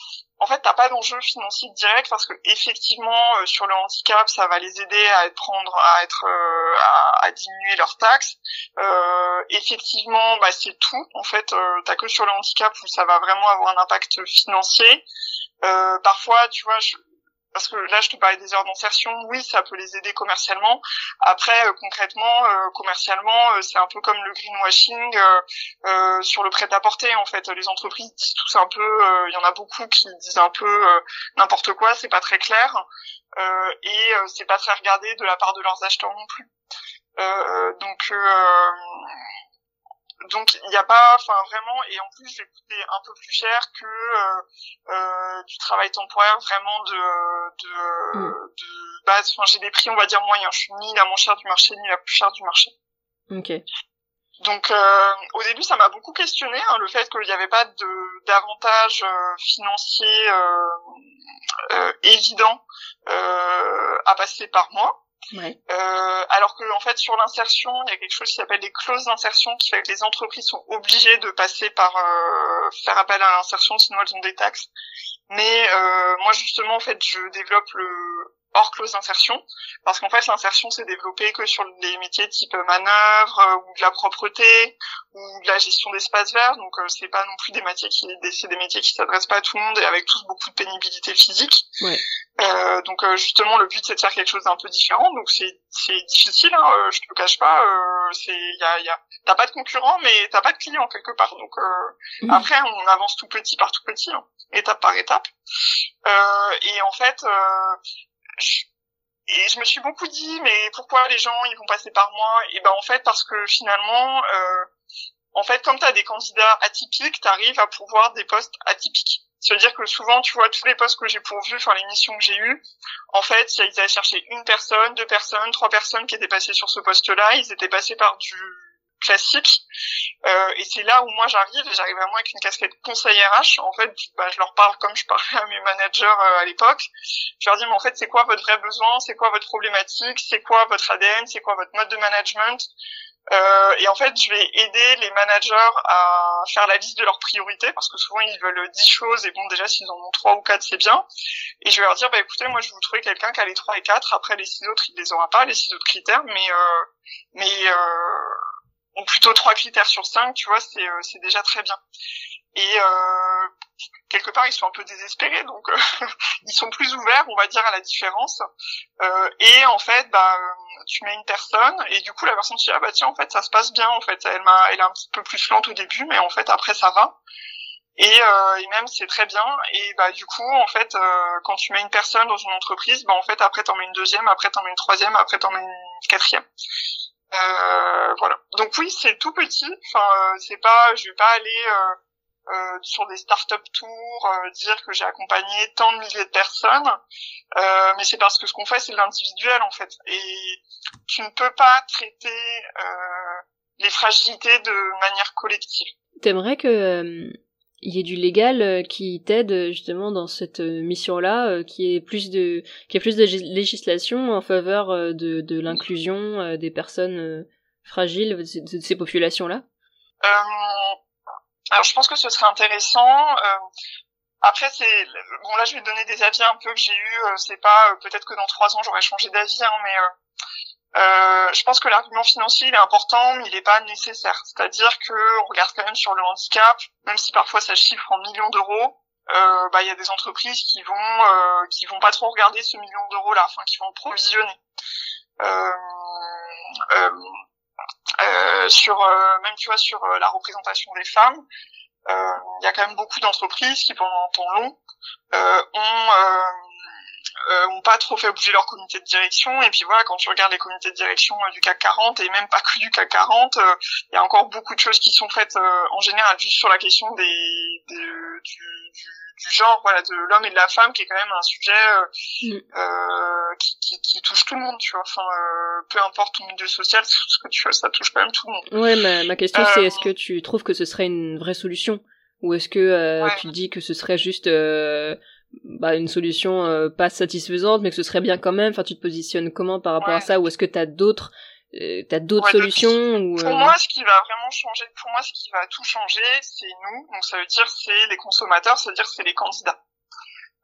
en fait, t'as pas d'enjeu financier direct parce que effectivement, euh, sur le handicap, ça va les aider à prendre, à être, euh, à, diminuer leurs taxes. Euh, effectivement, bah c'est tout. En fait, euh, t'as que sur le handicap où ça va vraiment avoir un impact financier. parfois, tu vois, je, parce que là je te parlais des heures d'insertion, oui ça peut les aider commercialement. Après euh, concrètement, euh, commercialement euh, c'est un peu comme le greenwashing sur le prêt-à-porter en fait. Les entreprises disent tous un peu, il y en a beaucoup qui disent un peu n'importe quoi, c'est pas très clair et c'est pas très regardé de la part de leurs acheteurs non plus. donc donc il n'y a pas enfin vraiment et en plus je vais coûter un peu plus cher que euh, euh, du travail temporaire vraiment de de, mm. de base. Enfin j'ai des prix on va dire moyens. Je suis ni la moins chère du marché ni la plus chère du marché. Ok. Donc euh, au début ça m'a beaucoup questionné hein, le fait qu'il n'y avait pas de d'avantages euh, financiers euh, euh, évidents à passer par moi Ouais. Euh, alors que en fait sur l'insertion, il y a quelque chose qui s'appelle les clauses d'insertion qui fait que les entreprises sont obligées de passer par euh, faire appel à l'insertion, sinon elles ont des taxes. Mais euh, moi justement en fait je développe le hors clause d'insertion parce qu'en fait l'insertion s'est développée que sur des métiers type manœuvre euh, ou de la propreté ou de la gestion d'espaces verts donc euh, c'est pas non plus des métiers qui c'est des métiers qui s'adressent pas à tout le monde et avec tous beaucoup de pénibilité physique ouais. Euh, donc euh, justement le but c'est de faire quelque chose d'un peu différent. Donc c'est c'est difficile hein, euh, je te le cache pas euh, c'est il y a, y a t'as pas de concurrent mais t'as pas de client quelque part. Donc mmh. après on avance tout petit par tout petit hein, étape par étape. Et en fait et je me suis beaucoup dit mais pourquoi les gens ils vont passer par moi? Et ben en fait parce que finalement en fait comme t'as des candidats atypiques t'arrives à pourvoir des postes atypiques c'est-à-dire que souvent, tu vois, tous les postes que j'ai pourvus, enfin les missions que j'ai eues, en fait, ils allaient chercher une personne, deux personnes, trois personnes qui étaient passées sur ce poste-là. Ils étaient passés par du classique. Euh, et c'est là où moi j'arrive, et j'arrive vraiment avec une casquette conseil RH. En fait, bah, je leur parle comme je parlais à mes managers euh, à l'époque. Je leur dis, mais en fait, c'est quoi votre vrai besoin? C'est quoi votre problématique? C'est quoi votre ADN C'est quoi votre mode de management? Euh, et en fait, je vais aider les managers à faire la liste de leurs priorités parce que souvent ils veulent 10 choses et bon déjà s'ils en ont trois ou quatre c'est bien. Et je vais leur dire bah écoutez moi je vais vous trouver quelqu'un qui a les trois et quatre. Après les six autres il les aura pas les six autres critères mais euh, mais euh, plutôt trois critères sur cinq tu vois c'est euh, c'est déjà très bien. Et euh, quelque part ils sont un peu désespérés donc euh, ils sont plus ouverts on va dire à la différence. Euh, et en fait bah tu mets une personne et du coup la personne se dit ah bah tiens en fait ça se passe bien en fait. Elle m'a elle est un petit peu plus lente au début mais en fait après ça va. Et, euh, et même c'est très bien. Et bah du coup en fait euh, quand tu mets une personne dans une entreprise bah en fait après t'en mets une deuxième après t'en mets une troisième après t'en mets une quatrième. Euh, voilà. Donc oui c'est tout petit. Enfin c'est pas je vais pas aller euh, sur des start-up tours, euh, dire que j'ai accompagné tant de milliers de personnes, euh, mais c'est parce que ce qu'on fait c'est l'individuel en fait, et tu ne peux pas traiter les fragilités de manière collective. T'aimerais que il y ait du légal qui t'aide justement dans cette mission-là, qui est plus de qui ait plus de législation en faveur de, de l'inclusion des personnes fragiles de ces populations-là? Alors je pense que ce serait intéressant. Euh, après c'est bon là je vais donner des avis un peu que j'ai eu. Euh, c'est pas euh, peut-être que dans trois ans j'aurais changé d'avis, hein, mais euh, je pense que l'argument financier il est important, mais il n'est pas nécessaire. C'est-à-dire que on regarde quand même sur le handicap, même si parfois ça chiffre en millions d'euros. bah il y a des entreprises qui vont qui vont pas trop regarder ce million d'euros là, enfin qui vont provisionner. Euh, sur euh, même tu vois sur euh, la représentation des femmes il y a quand même beaucoup d'entreprises qui pendant un temps long ont ont pas trop fait bouger leur comité de direction et puis voilà quand tu regardes les comités de direction du CAC 40 et même pas que du CAC 40 il y a encore beaucoup de choses qui sont faites en général juste sur la question des, des du, du, du genre voilà de l'homme et de la femme qui est quand même un sujet euh, mm. euh, qui, qui, qui, touche tout le monde tu vois enfin euh, peu importe ton milieu social ce que tu fais ça touche quand même tout le monde ouais ma, ma question c'est est-ce que tu trouves que ce serait une vraie solution? Ou est-ce que ouais. tu dis que ce serait juste bah, une solution pas satisfaisante mais que ce serait bien quand même enfin tu te positionnes comment par rapport à ça? Ou est-ce que tu as d'autres euh, t'as d'autres solutions ou, Pour moi, ce qui va vraiment changer, pour moi, ce qui va tout changer, c'est nous. Donc, ça veut dire c'est les consommateurs, ça veut dire c'est les candidats.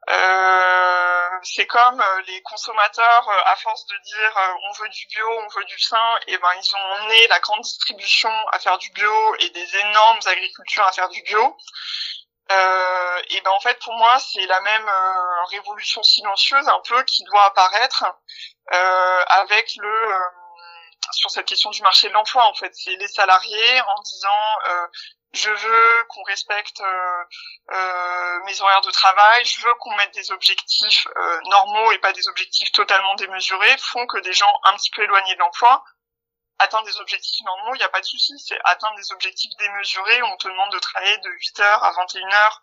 Euh, c'est comme euh, les consommateurs, euh, à force de dire on veut du bio, on veut du sain, et ben ils ont emmené la grande distribution à faire du bio et des énormes agricultures à faire du bio. Euh, et ben en fait pour moi c'est la même révolution silencieuse un peu qui doit apparaître avec le sur cette question du marché de l'emploi en fait. C'est les salariés en disant euh, je veux qu'on respecte euh, euh, mes horaires de travail, je veux qu'on mette des objectifs normaux et pas des objectifs totalement démesurés, font que des gens un petit peu éloignés de l'emploi atteindre des objectifs normaux, il n'y a pas de souci, c'est atteindre des objectifs démesurés, on te demande de travailler de 8h à 21h,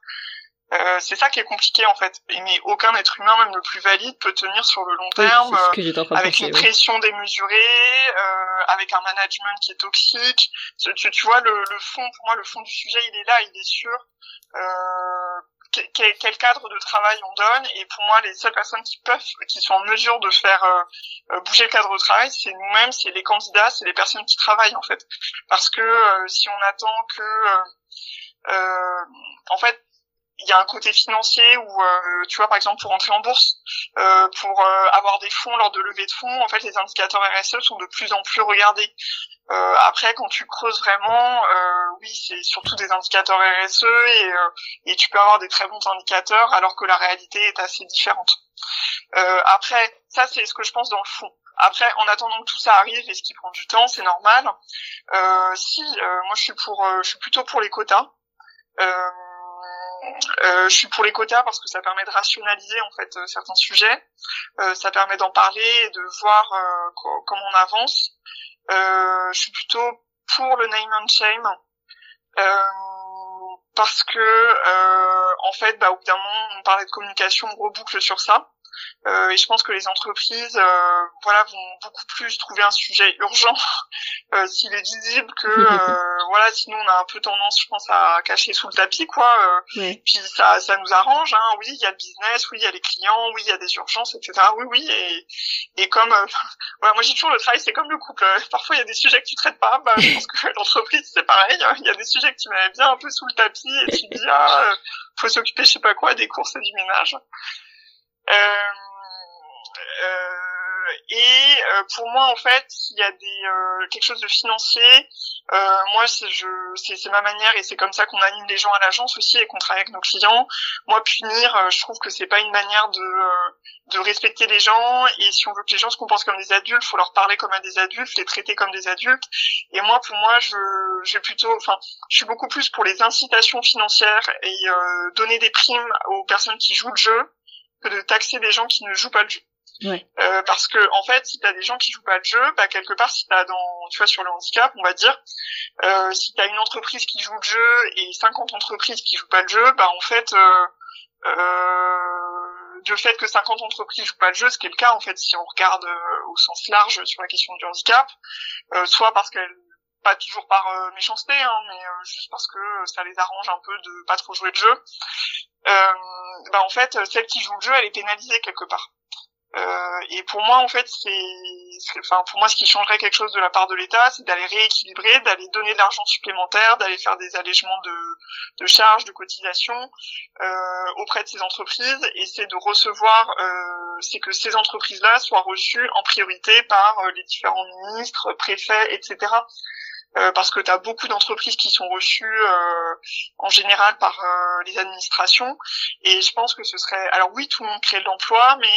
euh, c'est ça qui est compliqué en fait. Mais aucun être humain, même le plus valide, peut tenir sur le long terme euh, avec une pression démesurée, euh, avec un management qui est toxique. Tu, tu, vois le, le, fond, pour moi, le fond du sujet, il est là, il est sûr. Quel, quel, cadre de travail on donne. Et pour moi les seules personnes qui peuvent qui sont en mesure de faire bouger le cadre de travail c'est nous-mêmes c'est les candidats c'est les personnes qui travaillent en fait. Parce que si on attend que en fait il y a un côté financier où euh, tu vois par exemple pour entrer en bourse euh, pour euh, avoir des fonds lors de levée de fonds en fait les indicateurs RSE sont de plus en plus regardés après quand tu creuses vraiment oui c'est surtout des indicateurs RSE et, et tu peux avoir des très bons indicateurs alors que la réalité est assez différente après ça c'est ce que je pense dans le fond après, en attendant que tout ça arrive et ce qui prend du temps, c'est normal. si, moi, je suis pour, je suis plutôt pour les quotas. Euh, euh, je suis pour les quotas parce que ça permet de rationaliser en fait euh, certains sujets, euh, ça permet d'en parler et de voir comment on avance. je suis plutôt pour le name and shame parce que en fait, bah, au bout d'un moment, on parlait de communication, on reboucle sur ça. Et je pense que les entreprises, voilà, vont beaucoup plus trouver un sujet urgent s'il est visible que voilà, sinon on a un peu tendance, je pense, à cacher sous le tapis, quoi. Puis ça, ça nous arrange. Hein. Oui, il y a le business, oui, il y a les clients, oui, il y a des urgences, etc. Oui, oui. Et, et comme, voilà, moi j'ai toujours le travail, c'est comme le couple. Parfois il y a des sujets que tu traites pas. Bah, je pense que l'entreprise c'est pareil. Il y a des sujets que tu mets bien un peu sous le tapis et tu dis ah, faut s'occuper, je sais pas quoi, des courses et du ménage. Euh, euh, et euh, pour moi, en fait, il y a des euh, quelque chose de financier. Euh, moi, c'est je, c'est ma manière et c'est comme ça qu'on anime les gens à l'agence aussi et qu'on travaille avec nos clients. Moi, punir, je trouve que c'est pas une manière de de respecter les gens. Et si on veut que les gens se comportent comme des adultes, faut leur parler comme à des adultes, les traiter comme des adultes. Et moi, pour moi, je, je plutôt, enfin, je suis beaucoup plus pour les incitations financières et donner des primes aux personnes qui jouent le jeu que de taxer des gens qui ne jouent pas le jeu. Ouais. Euh, parce que en fait, si t'as des gens qui jouent pas le jeu, bah quelque part, si t'as dans, tu vois, sur le handicap, on va dire, euh, si t'as une entreprise qui joue le jeu et 50 entreprises qui jouent pas le jeu, bah en fait, euh, euh, de fait que 50 entreprises jouent pas le jeu, ce qui est le cas en fait, si on regarde euh, au sens large sur la question du handicap, euh, soit parce qu'elles pas toujours par euh, méchanceté, hein, mais juste parce que ça les arrange un peu de pas trop jouer le jeu. bah en fait, celle qui joue le jeu, elle est pénalisée quelque part. Euh, et pour moi, en fait, c'est, enfin, pour moi, ce qui changerait quelque chose de la part de l'État, c'est d'aller rééquilibrer, d'aller donner de l'argent supplémentaire, d'aller faire des allègements de, de charges, de cotisations euh, auprès de ces entreprises, et c'est de recevoir, euh, c'est que ces entreprises-là soient reçues en priorité par euh, les différents ministres, préfets, etc. Euh, parce que tu as beaucoup d'entreprises qui sont reçues euh, en général par euh, les administrations et je pense que ce serait alors oui tout le monde crée de l'emploi mais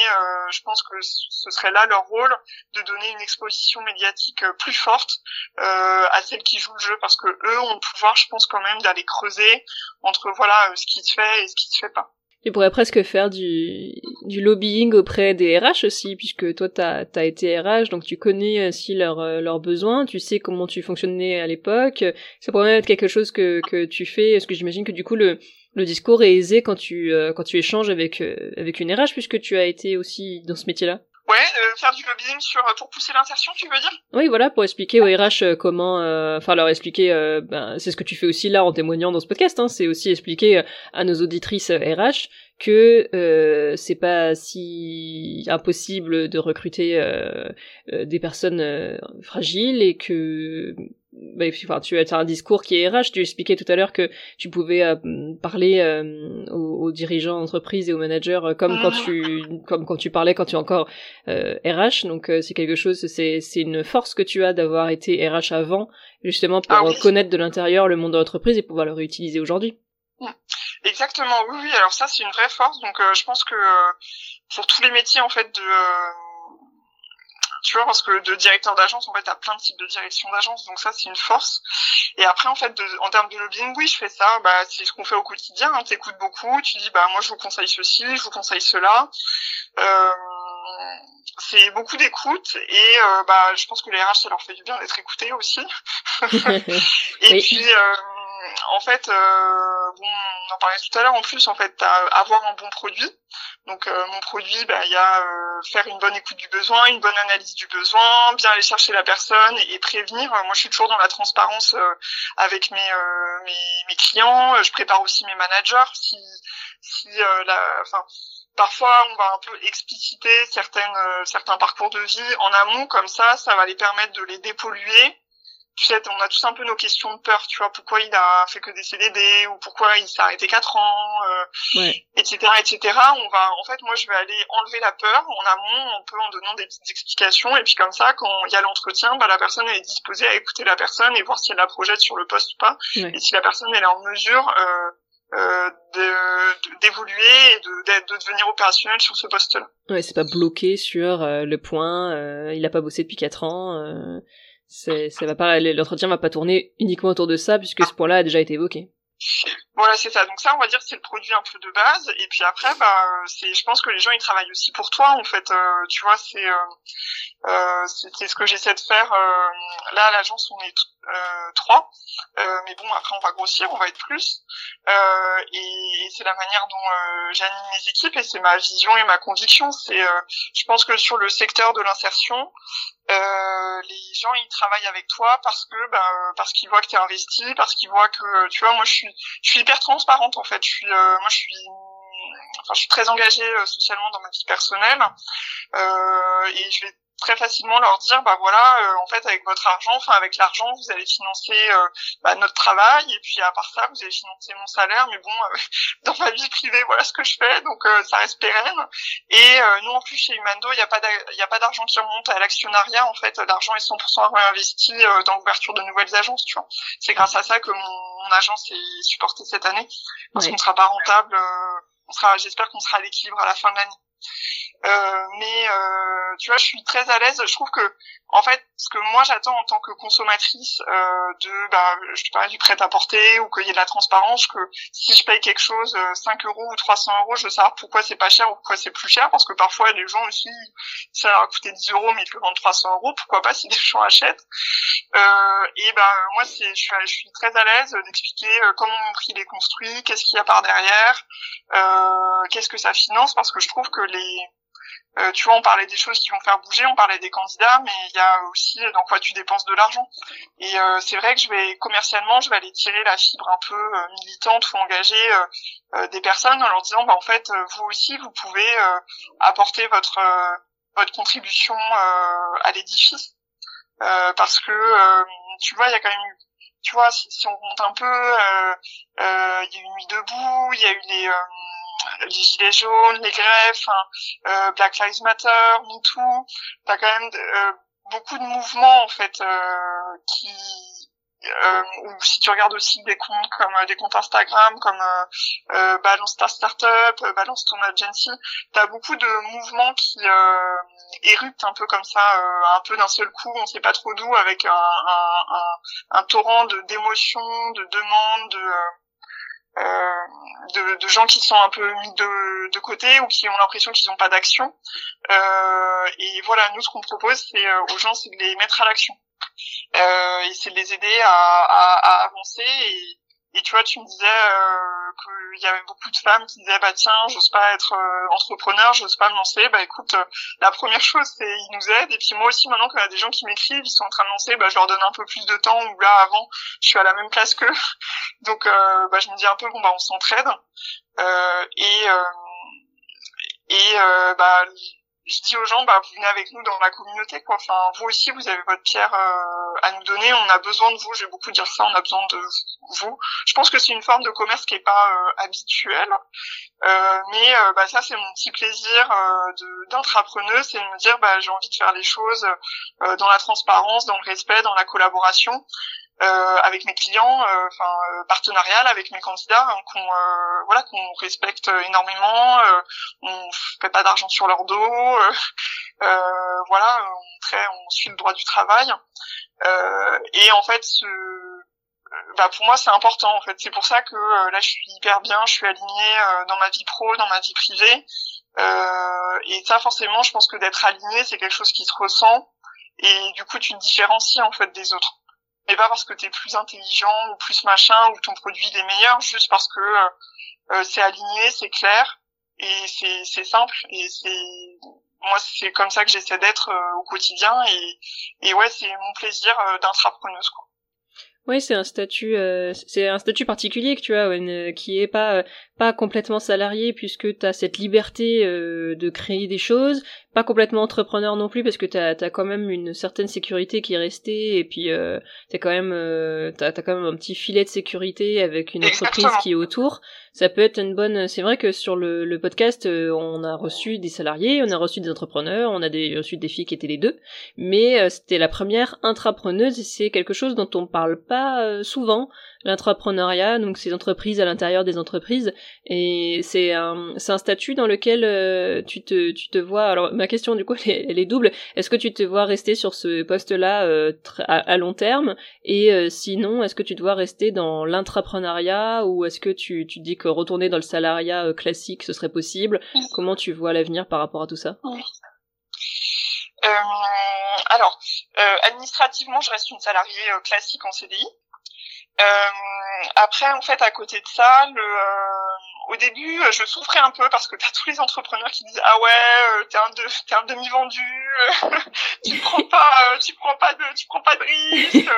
je pense que ce serait là leur rôle de donner une exposition médiatique plus forte à celles qui jouent le jeu parce que eux ont le pouvoir je pense quand même d'aller creuser entre voilà ce qui se fait et ce qui se fait pas. Tu pourrais presque faire du, du lobbying auprès des RH aussi, puisque toi, t'as as été RH, donc tu connais aussi leurs euh, leurs besoins, tu sais comment tu fonctionnais à l'époque. Ça pourrait même être quelque chose que, que tu fais, parce que j'imagine que du coup, le, le discours est aisé quand tu, euh, quand tu échanges avec, euh, avec une RH, puisque tu as été aussi dans ce métier-là. Ouais, euh, faire du lobbying sur pour pousser l'insertion, tu veux dire? Oui, voilà, pour expliquer aux RH comment, enfin leur expliquer, ben, c'est ce que tu fais aussi là en témoignant dans ce podcast, hein, c'est aussi expliquer à nos auditrices RH que euh, c'est pas si impossible de recruter euh, euh, des personnes fragiles et que bah, enfin, tu as un discours qui est RH. Tu expliquais tout à l'heure que tu pouvais parler aux, dirigeants d'entreprise et aux managers comme quand tu comme quand tu parlais quand tu es encore RH. Donc c'est quelque chose, c'est c'est une force que tu as d'avoir été RH avant, justement pour ah connaître de l'intérieur le monde de l'entreprise et pouvoir le réutiliser aujourd'hui. Exactement, oui, oui. Alors ça, c'est une vraie force. Donc, euh, je pense que euh, pour tous les métiers, en fait, de euh, tu vois, parce que de directeur d'agence, en fait, t'as plein de types de direction d'agence, donc ça, c'est une force. Et après, en fait, de, en termes de lobbying, oui, je fais ça. Bah, c'est ce qu'on fait au quotidien. Hein, T'écoutes beaucoup, tu dis, bah, moi, je vous conseille ceci, je vous conseille cela. c'est beaucoup d'écoute et bah, je pense que les RH, ça leur fait du bien d'être écoutés aussi. et puis en fait, euh, bon, on en parlait tout à l'heure. En plus, en fait, avoir un bon produit. Donc, euh, mon produit, bah, il y a euh, faire une bonne écoute du besoin, une bonne analyse du besoin, bien aller chercher la personne et, prévenir. Moi, je suis toujours dans la transparence avec mes, mes, clients. Je prépare aussi mes managers. Si, si la, enfin, parfois on va un peu expliciter certaines certains parcours de vie en amont comme ça ça va les permettre de les dépolluer sais, on a tous un peu nos questions de peur, tu vois, pourquoi il a fait que des CDD ou pourquoi il s'est arrêté quatre ans, euh, etc., etc. On va, en fait, moi, je vais aller enlever la peur en amont, un peu en donnant des petites explications, et puis comme ça, quand il y a l'entretien, bah, la personne est disposée à écouter la personne et voir si elle la projette sur le poste ou pas, et si la personne elle est en mesure euh, euh, d'évoluer et de, de, devenir opérationnel sur ce poste-là. Ouais, c'est pas bloqué sur euh, le point, euh, il a pas bossé depuis quatre ans. Euh ça va pas, l'entretien va pas tourner uniquement autour de ça puisque ce point-là a déjà été évoqué. Voilà, c'est ça. Donc ça, on va dire, c'est le produit un peu de base. Et puis après, bah, c'est, je pense que les gens, ils travaillent aussi pour toi, en fait. Euh, tu vois, c'est, euh, euh, c'est ce que j'essaie de faire. Euh, là, à l'agence, on est euh, trois. mais bon, après, on va grossir, on va être plus. et, et c'est la manière dont j'anime mes équipes et c'est ma vision et ma conviction. C'est, je pense que sur le secteur de l'insertion, euh, les gens ils travaillent avec toi parce que bah, parce qu'ils voient que tu es investi parce qu'ils voient que tu vois moi je suis je suis hyper transparente en fait. Je suis euh, moi je suis enfin je suis très engagée euh, socialement dans ma vie personnelle. Euh, et je vais très facilement leur dire bah voilà euh, en fait avec votre argent enfin avec l'argent vous allez financer euh, bah, notre travail et puis à part ça vous allez financer mon salaire mais bon euh, dans ma vie privée voilà ce que je fais donc ça reste pérenne. Et nous en plus chez Humando il n'y a pas il y a pas d'argent qui remonte à l'actionnariat en fait l'argent est 100% réinvesti dans l'ouverture de nouvelles agences tu vois. C'est grâce à ça que mon, agence est supportée cette année parce qu'on ne sera pas rentable on sera j'espère qu'on sera à l'équilibre à la fin de l'année euh, mais euh, tu vois, je suis très à l'aise. Je trouve que, en fait, ce que moi j'attends en tant que consommatrice euh, de, bah, je te parlais du prêt à porter ou qu'il y ait de la transparence, que si je paye quelque chose 5 euros ou 300 euros, je veux savoir pourquoi c'est pas cher ou pourquoi c'est plus cher, parce que parfois les gens aussi, ça leur a coûté 10 euros, mais ils le vendent 300 euros, pourquoi pas si des gens achètent? et ben moi, c'est, je suis, je suis très à l'aise d'expliquer comment mon prix est construit, qu'est-ce qu'il y a par derrière, qu'est-ce que ça finance, parce que je trouve que euh, tu vois, on parlait des choses qui vont faire bouger, on parlait des candidats, mais il y a aussi dans quoi tu dépenses de l'argent. Et euh, c'est vrai que je vais commercialement, je vais aller tirer la fibre un peu euh, militante ou engager des personnes en leur disant, bah en fait, vous aussi, vous pouvez apporter votre votre contribution à l'édifice, parce que tu vois, il y a quand même tu vois, si, si on monte un peu, il y a eu une nuit debout, il y a eu les les gilets jaunes, les grèves, hein, euh, Black Lives Matter, MeToo, t'as quand même euh, beaucoup de mouvements en fait euh, qui euh, ou si tu regardes aussi des comptes comme des comptes Instagram comme euh, Balance ta startup, Balance ton agency, t'as beaucoup de mouvements qui euh, éruptent un peu comme ça, un peu d'un seul coup, on sait pas trop d'où, avec un, un, un, torrent de d'émotions, de demandes, de euh, de, de, gens qui sont un peu mis de, de côté ou qui ont l'impression qu'ils n'ont pas d'action. Euh, et voilà, nous ce qu'on propose, c'est euh, aux gens, c'est de les mettre à l'action. Euh, et c'est de les aider à, à, avancer et tu vois, tu me disais euh, qu'il y avait beaucoup de femmes qui disaient bah tiens, j'ose pas être euh, entrepreneur, j'ose pas me lancer. Bah écoute, euh, la première chose c'est ils nous aident et puis moi aussi maintenant qu'il y a des gens qui m'écrivent, ils sont en train de lancer, bah je leur donne un peu plus de temps ou là avant je suis à la même place qu'eux. Donc euh, bah je me dis un peu bon bah on s'entraide et et bah je dis aux gens, bah, vous venez avec nous dans la communauté, quoi. Enfin, vous aussi, vous avez votre pierre euh, à nous donner. On a besoin de vous. Je vais beaucoup dire ça. On a besoin de vous. Je pense que c'est une forme de commerce qui est pas euh, habituelle, euh, mais euh, bah, ça, c'est mon petit plaisir d'intrapreneuse, c'est de me dire, bah, j'ai envie de faire les choses dans la transparence, dans le respect, dans la collaboration. Euh, avec mes clients, euh, enfin euh, partenarial avec mes candidats, hein, qu'on voilà qu'on respecte énormément, on fait pas d'argent sur leur dos, voilà, on, on suit le droit du travail. et en fait, ce, bah pour moi c'est important en fait. C'est pour ça que là je suis hyper bien, je suis alignée dans ma vie pro, dans ma vie privée. et ça forcément, je pense que d'être aligné, c'est quelque chose qui se ressent. Et du coup, tu te différencies en fait des autres mais pas parce que tu es plus intelligent ou plus machin ou ton produit est meilleur, juste parce que euh, euh, c'est aligné, c'est clair et c'est c'est simple et c'est moi c'est comme ça que j'essaie d'être euh, au quotidien et et ouais c'est mon plaisir d'intrapreneuse quoi. Oui, c'est un statut, c'est un statut particulier que tu as, qui est pas pas complètement salarié puisque tu as cette liberté de créer des choses, pas complètement entrepreneur non plus parce que t'as as quand même une certaine sécurité qui est restée et puis euh, t'as quand même euh, t'as as quand même un petit filet de sécurité avec une entreprise qui est autour. Ça peut être une bonne c'est vrai que sur le, le podcast euh, on a reçu des salariés on a reçu des entrepreneurs on a des, reçu des filles qui étaient les deux mais euh, c'était la première intrapreneuse et c'est quelque chose dont on parle pas euh, souvent l'entrepreneuriat, donc ces entreprises à l'intérieur des entreprises, et c'est un, un statut dans lequel tu te, tu te vois. Alors ma question du coup elle est, double. Est-ce que tu te vois rester sur ce poste-là euh, à, long terme? Et euh, sinon est-ce que tu dois rester dans l'intrapreneuriat ou est-ce que tu, tu dis que retourner dans le salariat euh, classique ce serait possible? Comment tu vois l'avenir par rapport à tout ça? Alors administrativement je reste une salariée classique en CDI. Après en fait à côté de ça le au début, euh, je souffrais un peu parce que t'as tous les entrepreneurs qui disent ah ouais, euh, t'es un, de, t'es un demi vendu, tu prends pas, euh, tu prends pas de, tu prends pas de risques.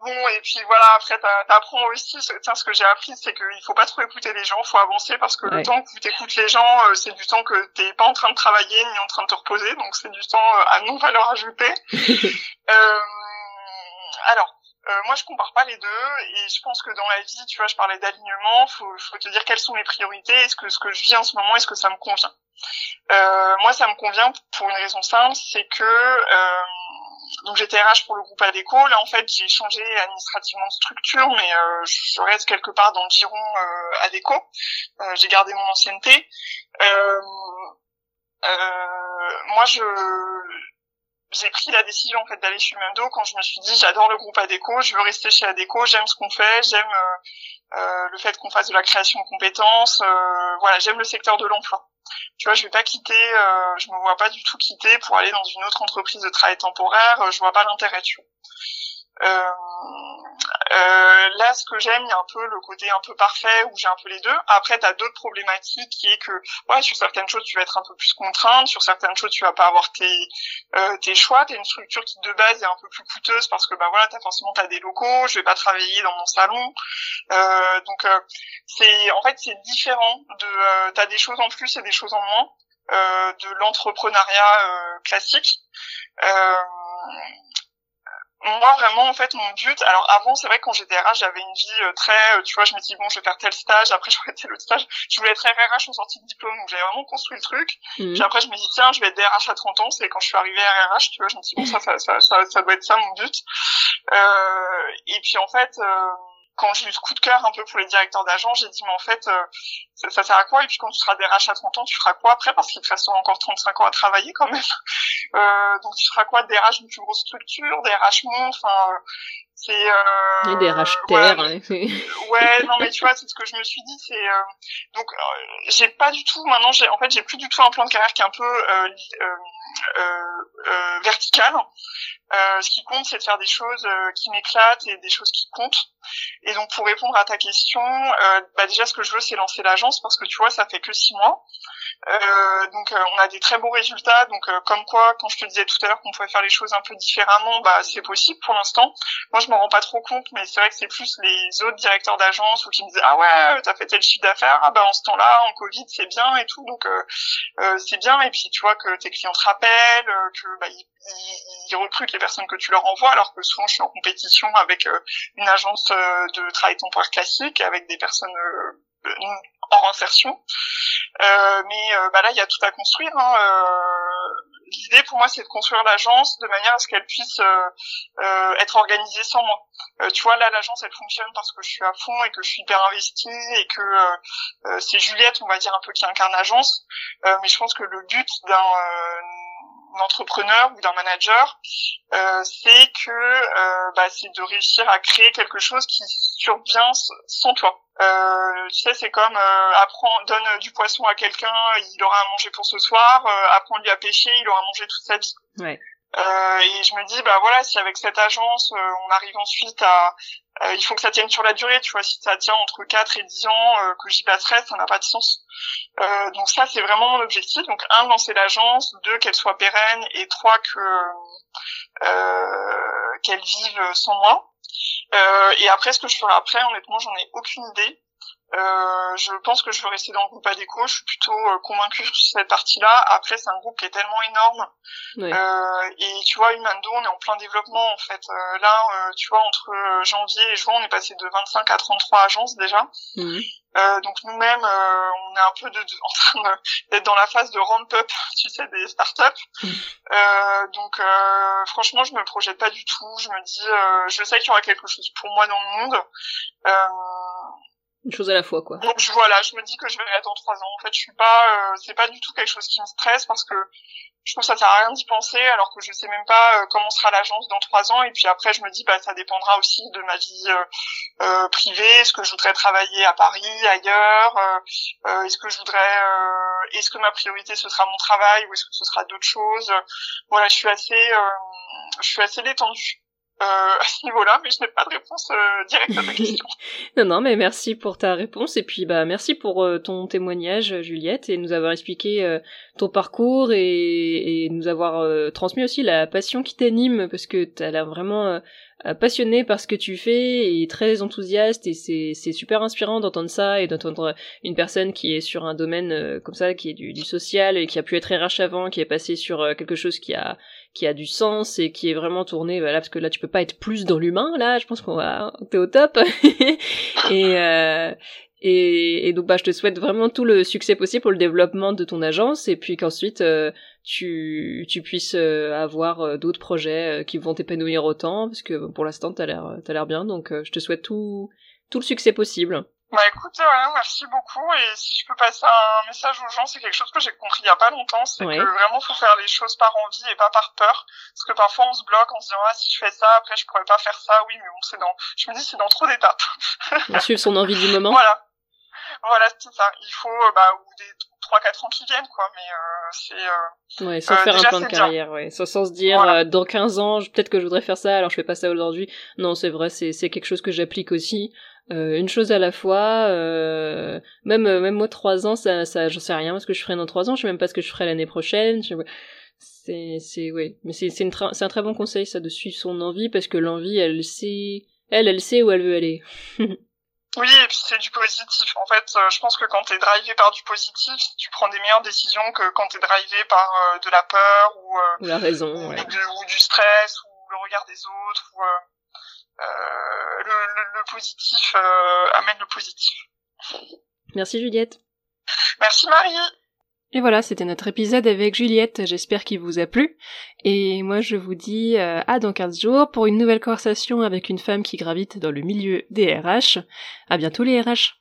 bon et puis voilà, après t'apprends aussi. Tiens, ce que j'ai appris, c'est qu'il faut pas trop écouter les gens, faut avancer parce que le temps que tu écoutes les gens, c'est du temps que t'es pas en train de travailler ni en train de te reposer, donc c'est du temps à non valeur ajoutée. alors euh, moi, je compare pas les deux et je pense que dans la vie, tu vois, je parlais d'alignement, faut, faut te dire quelles sont mes priorités, est-ce que ce que je vis en ce moment, est-ce que ça me convient? Euh, Moi, ça me convient pour une raison simple, c'est que euh, donc j'étais RH pour le groupe Adeco. Là, en fait, j'ai changé administrativement de structure, mais euh, je reste quelque part dans le giron euh, Adeco. Euh, j'ai gardé mon ancienneté. moi, je j'ai pris la décision en fait d'aller chez Mendo quand je me suis dit j'adore le groupe Adeco, je veux rester chez Adeco, j'aime ce qu'on fait, j'aime euh, euh, le fait qu'on fasse de la création de compétences, euh, voilà, j'aime le secteur de l'emploi. Tu vois, je vais pas quitter, je me vois pas du tout quitter pour aller dans une autre entreprise de travail temporaire, je vois pas l'intérêt. Tu vois. Euh, là, ce que j'aime, il y a un peu le côté un peu parfait où j'ai un peu les deux. Après, tu as d'autres problématiques qui est que, ouais, sur certaines choses, tu vas être un peu plus contrainte, sur certaines choses, tu vas pas avoir tes euh, tes choix. T'as une structure qui de base est un peu plus coûteuse parce que bah voilà, t'as forcément t'as des locaux. Je vais pas travailler dans mon salon, euh, donc euh, c'est en fait c'est différent. De euh, t'as des choses en plus et des choses en moins euh, de l'entrepreneuriat classique. Euh, moi vraiment en fait mon but alors avant c'est vrai quand j'étais RH j'avais une vie euh, très euh, tu vois je me dis bon je vais faire tel stage après je ferai tel autre stage. Je voulais être RH en sortie de diplôme donc j'avais vraiment construit le truc. Mmh. puis après je me dis tiens je vais être DRH à 30 ans c'est quand je suis arrivée à RH tu vois je me dis bon ça ça ça ça, ça doit être ça mon but. Euh, et puis en fait euh, quand j'ai eu ce coup de cœur un peu pour les directeurs d'agence, j'ai dit mais en fait euh, ça, ça, sert à quoi? Et puis quand tu seras DRH à 30 ans, tu feras quoi après? Parce qu'il te reste encore 35 ans à travailler quand même. Euh, donc tu feras quoi? DRH d'une plus grosse structure, DRH mon, enfin c'est euh, des terre ouais non mais tu vois c'est ce que je me suis dit c'est euh, donc euh, j'ai pas du tout maintenant j'ai en fait j'ai plus du tout un plan de carrière qui est un peu euh, euh, vertical euh, ce qui compte, c'est de faire des choses euh, qui m'éclatent et des choses qui comptent. Et donc, pour répondre à ta question, euh, bah déjà, ce que je veux, c'est lancer l'agence parce que tu vois, ça fait que six mois. Euh, donc, on a des très beaux résultats. Donc, comme quoi, quand je te disais tout à l'heure qu'on pouvait faire les choses un peu différemment, bah c'est possible pour l'instant. Moi, je m'en rends pas trop compte, mais c'est vrai que c'est plus les autres directeurs d'agence ou qui me disaient ah ouais, t'as fait tel chiffre d'affaires, ah bah en ce temps-là, en Covid, c'est bien et tout. Donc, c'est bien. Et puis, tu vois que tes clients te rappellent, que bah, ils, ils recrutent personnes que tu leur envoies, alors que souvent je suis en compétition avec euh, une agence euh, de travail temporaire classique, avec des personnes euh, hors insertion. mais bah là, il y a tout à construire. Hein, l'idée pour moi c'est de construire l'agence de manière à ce qu'elle puisse être organisée sans moi. tu vois là l'agence elle fonctionne parce que je suis à fond et que je suis hyper investie et que c'est Juliette on va dire un peu qui incarne l'agence. mais je pense que le but d'un entrepreneur ou d'un manager, euh, c'est que euh, bah, c'est de réussir à créer quelque chose qui survient sans toi. Euh, tu sais, c'est comme euh, apprendre, donne du poisson à quelqu'un, il aura à manger pour ce soir. Euh, apprendre lui à pêcher, il aura à manger toute sa vie. Ouais. Euh, et je me dis, bah voilà, si avec cette agence, euh, on arrive ensuite à, euh, il faut que ça tienne sur la durée, tu vois, si ça tient entre 4 et 10 ans, que j'y passerai, ça n'a pas de sens. donc ça, c'est vraiment mon objectif. Donc un, lancer l'agence, deux, qu'elle soit pérenne, et trois, que qu'elle vive sans moi. Et après, ce que je ferai après, honnêtement, j'en ai aucune idée. Euh, je pense que je veux rester dans le groupe Adeco. Je suis plutôt euh, convaincue sur cette partie-là. Après, c'est un groupe qui est tellement énorme. Euh, et tu vois, Humando, on est en plein développement en fait. Euh, là, euh, tu vois, entre janvier et juin, on est passé de 25 à 33 agences déjà. Mhm. donc nous-mêmes, on est un peu de, en train d'être dans la phase de ramp-up, tu sais, des startups. Mhm. donc franchement, je me projette pas du tout. Je me dis, je sais qu'il y aura quelque chose pour moi dans le monde. Une chose à la fois, quoi. Donc voilà, je me dis que je vais dans trois ans. En fait, je suis pas, c'est pas du tout quelque chose qui me stresse parce que je trouve que ça sert à rien d'y penser alors que je sais même pas euh, comment sera l'agence dans trois ans et puis après je me dis bah ça dépendra aussi de ma vie euh, euh privée est-ce que je voudrais travailler à Paris ailleurs euh, est-ce que je voudrais est-ce que ma priorité ce sera mon travail ou est-ce que ce sera d'autres choses? Voilà je suis assez je suis assez détendue euh, à ce niveau-là, mais je n'ai pas de réponse euh, directe à ta question. non, non, mais merci pour ta réponse et puis bah merci pour euh, ton témoignage, Juliette, et nous avoir expliqué ton parcours et, et nous avoir transmis aussi la passion qui t'anime parce que tu as l'air vraiment passionné par ce que tu fais et très enthousiaste et c'est c'est super inspirant d'entendre ça et d'entendre une personne qui est sur un domaine comme ça qui est du, du, social et qui a pu être RH avant qui est passé sur quelque chose qui a qui a du sens et qui est vraiment tourné voilà parce que là tu peux pas être plus dans l'humain là je pense qu'on va t'es au top et euh, et, et, donc bah je te souhaite vraiment tout le succès possible pour le développement de ton agence et puis qu'ensuite euh, tu tu puisses euh, avoir d'autres projets qui vont t'épanouir autant parce que pour l'instant t'as l'air t'as l'air bien donc je te souhaite tout tout le succès possible. Bah écoute, ouais, merci beaucoup. Et si je peux passer un message aux gens, c'est quelque chose que j'ai compris il y a pas longtemps, c'est que vraiment faut faire les choses par envie et pas par peur. Parce que parfois on se bloque en se disant ah si je fais ça, après je pourrais pas faire ça. Oui, mais bon c'est dans, je me dis c'est dans trop d'étapes. Suivre son envie du moment. Voilà, voilà c'est ça. Il faut euh, bah ou des trois quatre ans qui viennent quoi, mais euh, c'est. Euh, ouais, sans faire un plan de carrière, ouais, sans, sans se dire euh, dans 15 ans peut-être que je voudrais faire ça, alors je fais pas ça aujourd'hui. Non, c'est vrai, c'est c'est quelque chose que j'applique aussi. Euh, une chose à la fois. Euh, même même moi trois ans, ça, ça, j'en sais rien ce que je ferai dans trois ans. Je sais même pas ce que je ferai l'année prochaine. C'est c'est oui, mais c'est c'est c'est un très bon conseil ça de suivre son envie parce que l'envie, elle sait, elle elle sait où elle veut aller. oui, et puis c'est du positif. En fait, euh, je pense que quand t'es drivé par du positif, tu prends des meilleures décisions que quand t'es drivé par de la peur ou, la raison, ou, ou, du stress ou le regard des autres ou euh, le, le, positif euh, amène le positif. Merci Juliette. Merci Marie. Et voilà, c'était notre épisode avec Juliette, j'espère qu'il vous a plu. Et moi je vous dis euh, à dans 15 jours pour une nouvelle conversation avec une femme qui gravite dans le milieu des RH. À bientôt les RH